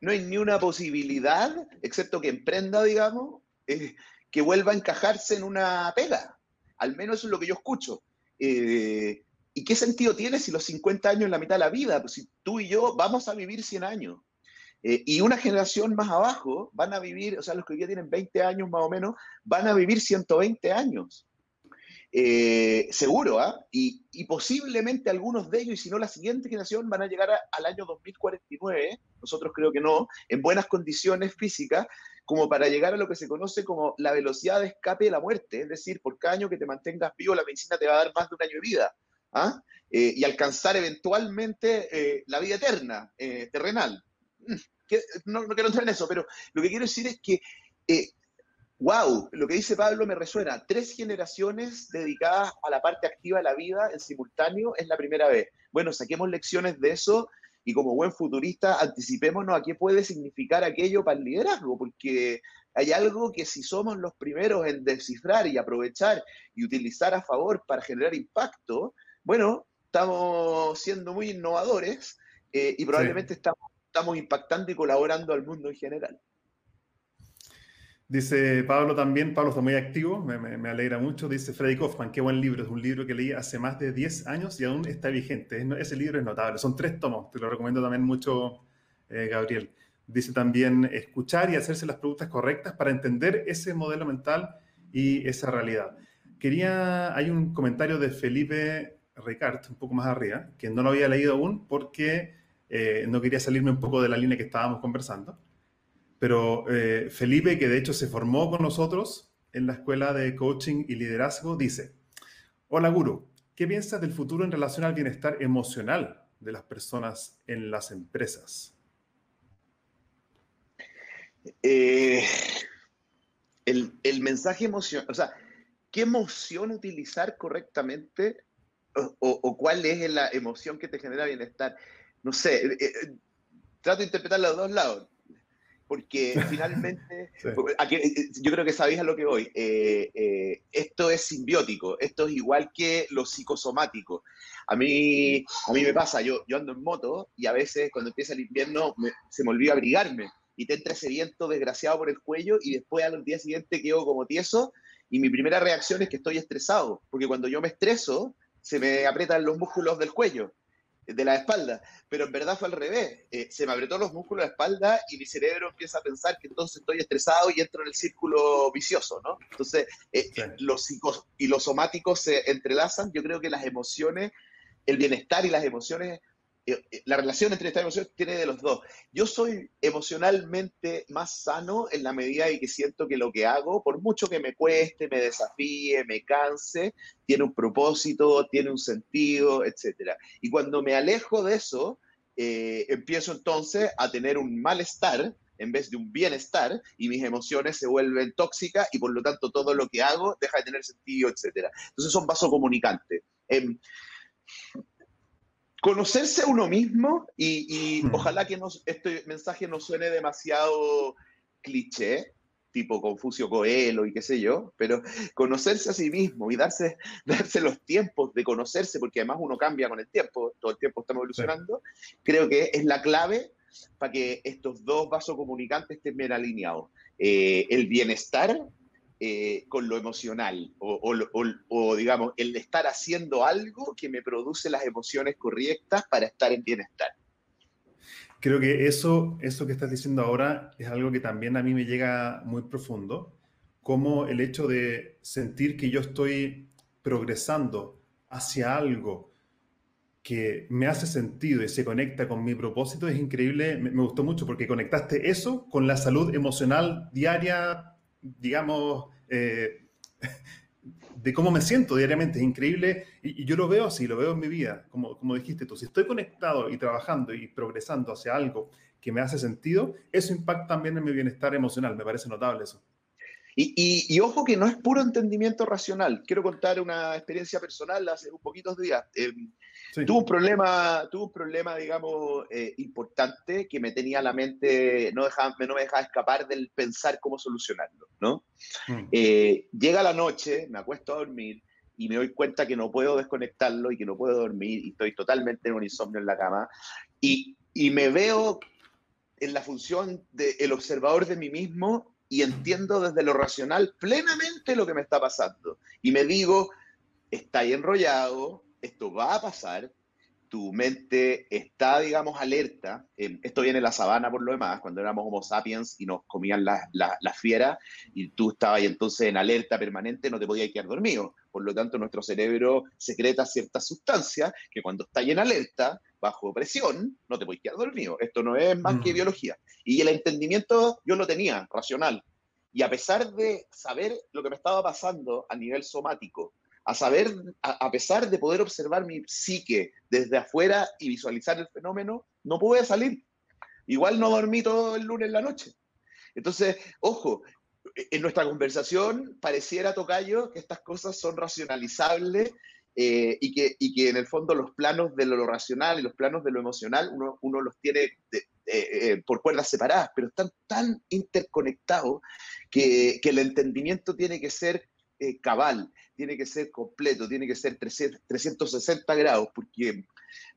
No hay ni una posibilidad, excepto que emprenda, digamos, eh, que vuelva a encajarse en una pega. Al menos eso es lo que yo escucho. Eh, ¿Y qué sentido tiene si los 50 años es la mitad de la vida? Pues si tú y yo vamos a vivir 100 años. Eh, y una generación más abajo van a vivir, o sea, los que hoy tienen 20 años más o menos, van a vivir 120 años. Eh, seguro, ¿ah? Y, posiblemente algunos de ellos, y si no la siguiente generación, van a llegar al año 2049, nosotros creo que no, en buenas condiciones físicas, como para llegar a lo que se conoce como la velocidad de escape de la muerte, es decir, por cada año que te mantengas vivo, la medicina te va a dar más de un año de vida. ¿ah? Eh, y alcanzar eventualmente la vida eterna, terrenal no, no, quiero entrar en eso, pero lo que quiero decir es que, wow, lo que dice Pablo me resuena. Tres generaciones dedicadas a la parte activa de la vida en simultáneo es la primera vez. Bueno, saquemos lecciones de eso y como buen futurista anticipémonos a qué puede significar aquello para el liderazgo, porque hay algo que si somos los primeros en descifrar y aprovechar y utilizar a favor para generar impacto, bueno, estamos siendo muy innovadores eh, y probablemente estamos, estamos impactando y colaborando al mundo en general. Dice Pablo también, Pablo está muy activo, me, alegra mucho. Dice Freddy Kaufman, qué buen libro, es un libro que leí hace más de 10 años y aún está vigente. ese libro es notable, son tres tomos, te lo recomiendo también mucho, eh, Gabriel. Dice también escuchar y hacerse las preguntas correctas para entender ese modelo mental y esa realidad. Quería, hay un comentario de Felipe Ricard, un poco más arriba, que no lo había leído aún porque eh, no quería salirme un poco de la línea que estábamos conversando. Pero eh, Felipe, que de hecho se formó con nosotros en la Escuela de Coaching y Liderazgo, dice, hola Guru, ¿qué piensas del futuro en relación al bienestar emocional de las personas en las empresas? Eh, el, mensaje emocional, o sea, ¿qué emoción utilizar correctamente o, cuál es la emoción que te genera bienestar? No sé, eh, trato de interpretar los dos lados porque *laughs* finalmente, eh, yo creo que sabéis a lo que voy, eh, eh, esto es simbiótico, esto es igual que lo psicosomático. A mí, a mí me pasa, yo, yo ando en moto y a veces cuando empieza el invierno se me olvida abrigarme y te entra ese viento desgraciado por el cuello y después al día siguiente quedo como tieso y mi primera reacción es que estoy estresado, porque cuando yo me estreso se me aprietan los músculos del cuello de la espalda, pero en verdad fue al revés. Eh, se me apretó los músculos de la espalda y mi cerebro empieza a pensar que entonces estoy estresado y entro en el círculo vicioso, ¿no? Entonces, eh, los psicos y los somáticos se entrelazan. Yo creo que las emociones, el bienestar y las emociones la relación entre estas emociones tiene de los dos. Yo soy emocionalmente más sano en la medida en que siento que lo que hago, por mucho que me cueste, me desafíe, me canse, tiene un propósito, tiene un sentido, etc. Y cuando me alejo de eso, eh, empiezo entonces a tener un malestar en vez de un bienestar y mis emociones se vuelven tóxicas y por lo tanto todo lo que hago deja de tener sentido, etc. Entonces son vasocomunicantes. Em, conocerse a uno mismo y, hmm. ojalá que este mensaje no suene demasiado cliché, tipo Confucio Coelho y qué sé yo, pero conocerse a sí mismo y darse, *laughs* darse los tiempos de conocerse, porque además uno cambia con el tiempo, todo el tiempo estamos evolucionando, creo que es la clave para que estos dos vasos comunicantes estén bien alineados. Eh, el bienestar eh, con lo emocional o, digamos, el estar haciendo algo que me produce las emociones correctas para estar en bienestar. Creo que eso, eso que estás diciendo ahora es algo que también a mí me llega muy profundo, como el hecho de sentir que yo estoy progresando hacia algo que me hace sentido y se conecta con mi propósito es increíble. Me, me gustó mucho porque conectaste eso con la salud emocional diaria, digamos, eh, *laughs* de cómo me siento diariamente. Es increíble y, yo lo veo así, lo veo en mi vida. Como, como dijiste tú, si estoy conectado y trabajando y progresando hacia algo que me hace sentido, eso impacta también en mi bienestar emocional. Me parece notable eso. Y, ojo que no es puro entendimiento racional. Quiero contar una experiencia personal hace un poquitos días. Eh, tuve un problema, tuve un problema, digamos, eh, importante que me tenía la mente, no, dejaba, no me dejaba escapar del pensar cómo solucionarlo, ¿no? Mm. Eh, llega la noche, me acuesto a dormir y me doy cuenta que no puedo desconectarlo y que no puedo dormir y estoy totalmente en un insomnio en la cama y, y me veo en la función del observador de mí mismo y entiendo desde lo racional plenamente lo que me está pasando. Y me digo, está ahí enrollado, esto va a pasar, tu mente está, digamos, alerta. Eh, esto viene en la sabana por lo demás, cuando éramos Homo sapiens y nos comían las la, fieras y tú estabas ahí entonces en alerta permanente, no te podías quedar dormido. Por lo tanto, nuestro cerebro secreta ciertas sustancias que cuando está en alerta, bajo presión, no te podías quedar dormido. Esto no es más que mm. biología. Y el entendimiento yo lo tenía, racional. Y a pesar de saber lo que me estaba pasando a nivel somático, a saber, a, pesar de poder observar mi psique desde afuera y visualizar el fenómeno, no pude salir. Igual no dormí todo el lunes en la noche. Entonces, ojo, en nuestra conversación pareciera, Tocayo, que estas cosas son racionalizables eh, y, que, y que en el fondo los planos de lo racional y los planos de lo emocional uno, uno los tiene eh, por cuerdas separadas, pero están tan interconectados que, que el entendimiento tiene que ser cabal, tiene que ser completo, tiene que ser 360 grados, porque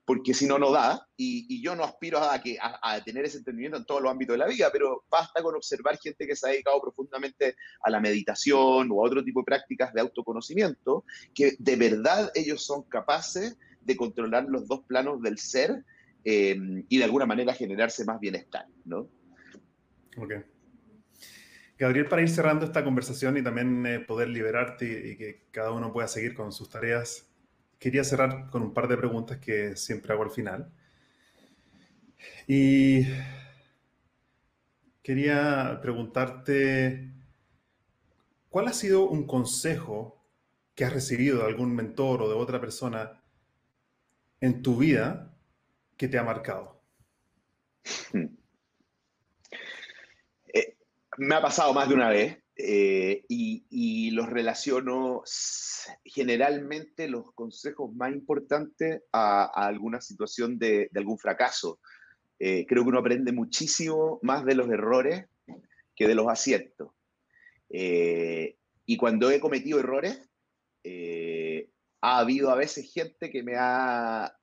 porque si no, no da. Y, yo no aspiro a, que, a, tener ese entendimiento en todos los ámbitos de la vida, pero basta con observar gente que se ha dedicado profundamente a la meditación o a otro tipo de prácticas de autoconocimiento, que de verdad ellos son capaces de controlar los dos planos del ser eh, y de alguna manera generarse más bienestar, ¿no? Gabriel, para ir cerrando esta conversación y también eh, poder liberarte y, que cada uno pueda seguir con sus tareas, quería cerrar con un par de preguntas que siempre hago al final. Y quería preguntarte, ¿cuál ha sido un consejo que has recibido de algún mentor o de otra persona en tu vida que te ha marcado? Eh, *laughs* me ha pasado más de una vez. Eh, y, los relaciono generalmente los consejos más importantes a, alguna situación de, algún fracaso. Eh, creo que uno aprende muchísimo más de los errores que de los aciertos. Eh, y cuando he cometido errores, ha habido a veces gente que me ha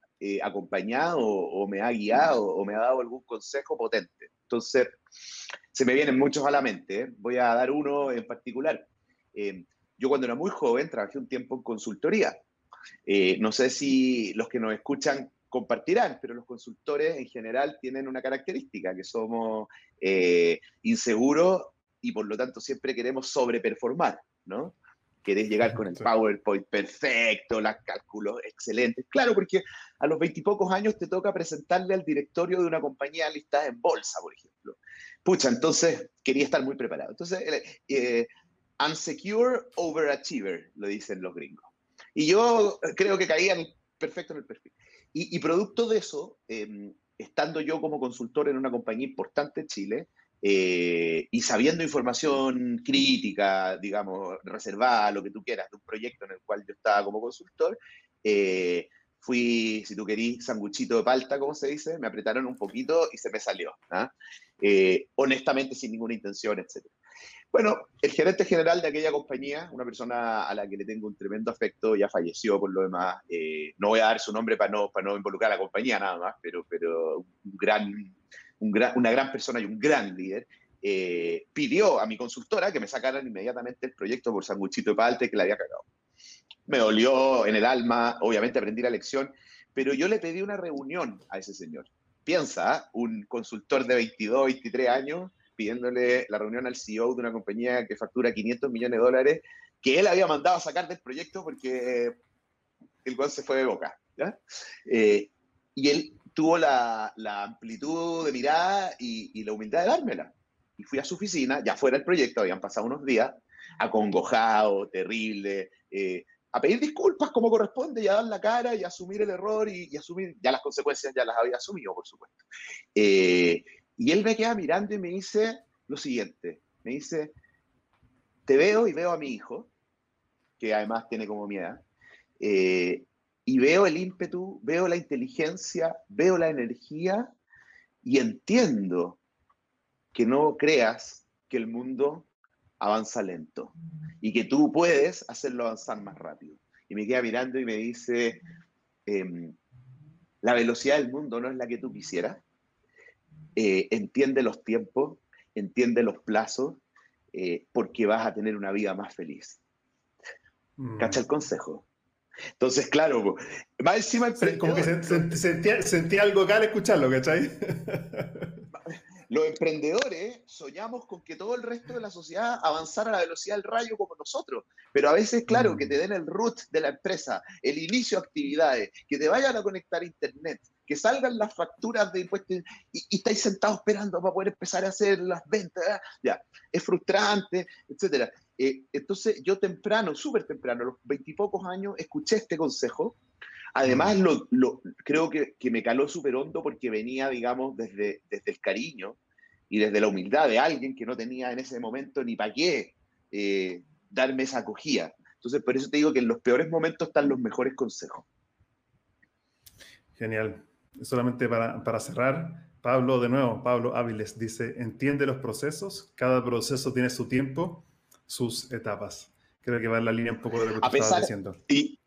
acompañado o, me ha guiado o me ha dado algún consejo potente. Entonces, se me vienen muchos a la mente. ¿eh? Voy a dar uno en particular. Eh, yo cuando era muy joven trabajé un tiempo en consultoría. Eh, no sé si los que nos escuchan compartirán, pero los consultores en general tienen una característica, que somos inseguros y por lo tanto siempre queremos sobreperformar, ¿no? Querés llegar con el PowerPoint perfecto, los cálculos excelentes. Claro, porque a los veintipocos años te toca presentarle al directorio de una compañía listada en bolsa, por ejemplo. Pucha, entonces quería estar muy preparado. Entonces, eh, unsecure overachiever, lo dicen los gringos. Y yo creo que caían perfecto en el perfil. Y, producto de eso, em, estando yo como consultor en una compañía importante en Chile, eh, y sabiendo información crítica, digamos, reservada, lo que tú quieras, de un proyecto en el cual yo estaba como consultor, eh, fui, si tú querís, sanguchito de palta, como se dice, me apretaron un poquito y se me salió, ¿ah? eh, honestamente sin ninguna intención, etc. Bueno, el gerente general de aquella compañía, una persona a la que le tengo un tremendo afecto, ya falleció por lo demás, no voy a dar su nombre para no, para no involucrar a la compañía nada más, pero, pero un gran una gran persona y un gran líder, eh, pidió a mi consultora que me sacaran inmediatamente el proyecto por sanguchito de palte que le había cagado. Me dolió en el alma, obviamente aprendí la lección, pero yo le pedí una reunión a ese señor. Piensa, un consultor de 22, 23 años pidiéndole la reunión al CEO de una compañía que factura 500 millones de dólares, que él había mandado a sacar del proyecto porque el cual se fue de boca. Eh, y él tuvo la, amplitud de mirada y, la humildad de dármela. Y fui a su oficina, ya fuera el proyecto, habían pasado unos días, acongojado, terrible, eh, a pedir disculpas como corresponde y a dar la cara y asumir el error y, asumir, ya las consecuencias ya las había asumido, por supuesto. Eh, y él me queda mirando y me dice lo siguiente, me dice, te veo y veo a mi hijo, que además tiene como mi edad, eh, y veo el ímpetu, veo la inteligencia, veo la energía y entiendo que no creas que el mundo avanza lento y que tú puedes hacerlo avanzar más rápido. Y me queda mirando y me dice, em, la velocidad del mundo no es la que tú quisieras. Eh, entiende los tiempos, entiende los plazos, eh, porque vas a tener una vida más feliz. Mm. ¿Cacha el consejo? Entonces, claro, más encima Como que sentía, algo acá al escucharlo, ¿cachai? *laughs* Los emprendedores soñamos con que todo el resto de la sociedad avanzara a la velocidad del rayo como nosotros, pero a veces, claro, que mm. te den el root de la empresa, el inicio de actividades, que te vayan a conectar a Internet, que salgan las facturas de impuestos y, y estáis sentados esperando para poder empezar a hacer las ventas, ya, es frustrante, etcétera. Eh, entonces yo temprano, súper temprano, a los veintipocos años, escuché este consejo. Además, mm. lo, creo que, que, me caló súper hondo porque venía, digamos, desde, desde el cariño y desde la humildad de alguien que no tenía en ese momento ni para qué eh, darme esa acogida. Entonces, por eso te digo que en los peores momentos están los mejores consejos. Genial. Solamente para, para cerrar, Pablo, de nuevo, Pablo Áviles dice, entiende los procesos, cada proceso tiene su tiempo, sus etapas. Creo que va en la línea un poco de lo que tú estabas diciendo. Y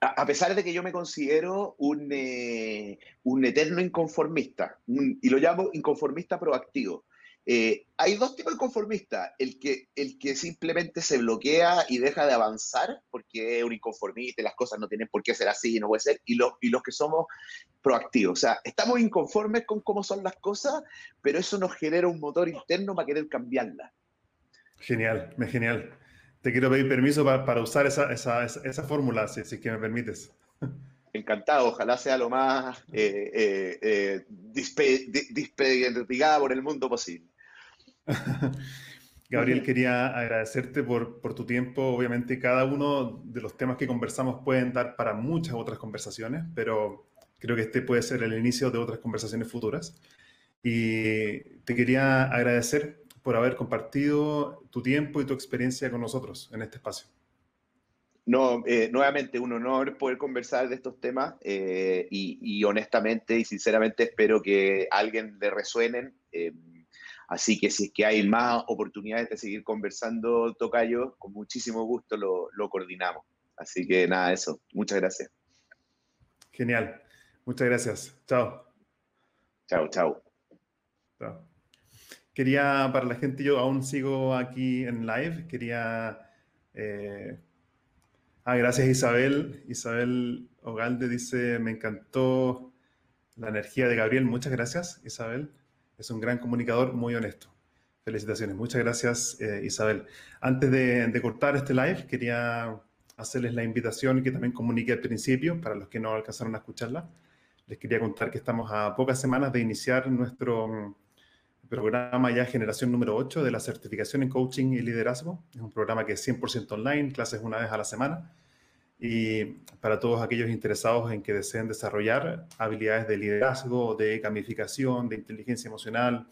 a pesar de que yo me considero un, eh, un eterno inconformista, y lo llamo inconformista proactivo, eh, hay dos tipos de conformistas, el que, el que simplemente se bloquea y deja de avanzar porque es un inconformista y las cosas no tienen por qué ser así, no puede ser, y, los, y los que somos proactivos. O sea, estamos inconformes con cómo son las cosas, pero eso nos genera un motor interno para querer cambiarlas. Genial, me genial. Te quiero pedir permiso para, usar esa, esa, esa, fórmula, si, si que me permites. Encantado, ojalá sea lo más eh, eh, eh por el mundo posible. *laughs* Gabriel, quería agradecerte por, por, tu tiempo. Obviamente, cada uno de los temas que conversamos pueden dar para muchas otras conversaciones, pero creo que este puede ser el inicio de otras conversaciones futuras. Y te quería agradecer por haber compartido tu tiempo y tu experiencia con nosotros en este espacio. No, eh, nuevamente un honor poder conversar de estos temas eh, y, honestamente y sinceramente espero que a alguien le resuenen. Eh, así que si es que hay más oportunidades de seguir conversando, Tocayo, con muchísimo gusto lo, lo coordinamos. Así que nada, eso. Muchas gracias. Genial. Muchas gracias. Chao. Chao, chao. Chao. Quería, para la gente, yo aún sigo aquí en live, quería... Eh, ah, gracias Isabel. Isabel Ogalde dice, me encantó la energía de Gabriel. Muchas gracias, Isabel. Es un gran comunicador, muy honesto. Felicitaciones. Muchas gracias, eh, Isabel. Antes de, de, cortar este live, quería hacerles la invitación que también comuniqué al principio, para los que no alcanzaron a escucharla. Les quería contar que estamos a pocas semanas de iniciar nuestro programa ya generación número 8 de la certificación en coaching y liderazgo. Es un programa que es 100% online, clases una vez a la semana. Y para todos aquellos interesados en que deseen desarrollar habilidades de liderazgo, de gamificación, de inteligencia emocional,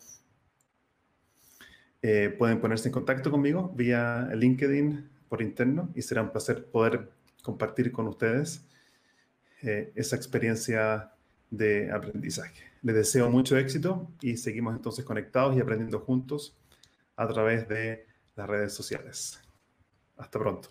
eh, pueden ponerse en contacto conmigo vía LinkedIn por interno y será un placer poder compartir con ustedes eh, esa experiencia de aprendizaje. Les deseo mucho éxito y seguimos entonces conectados y aprendiendo juntos a través de las redes sociales. Hasta pronto.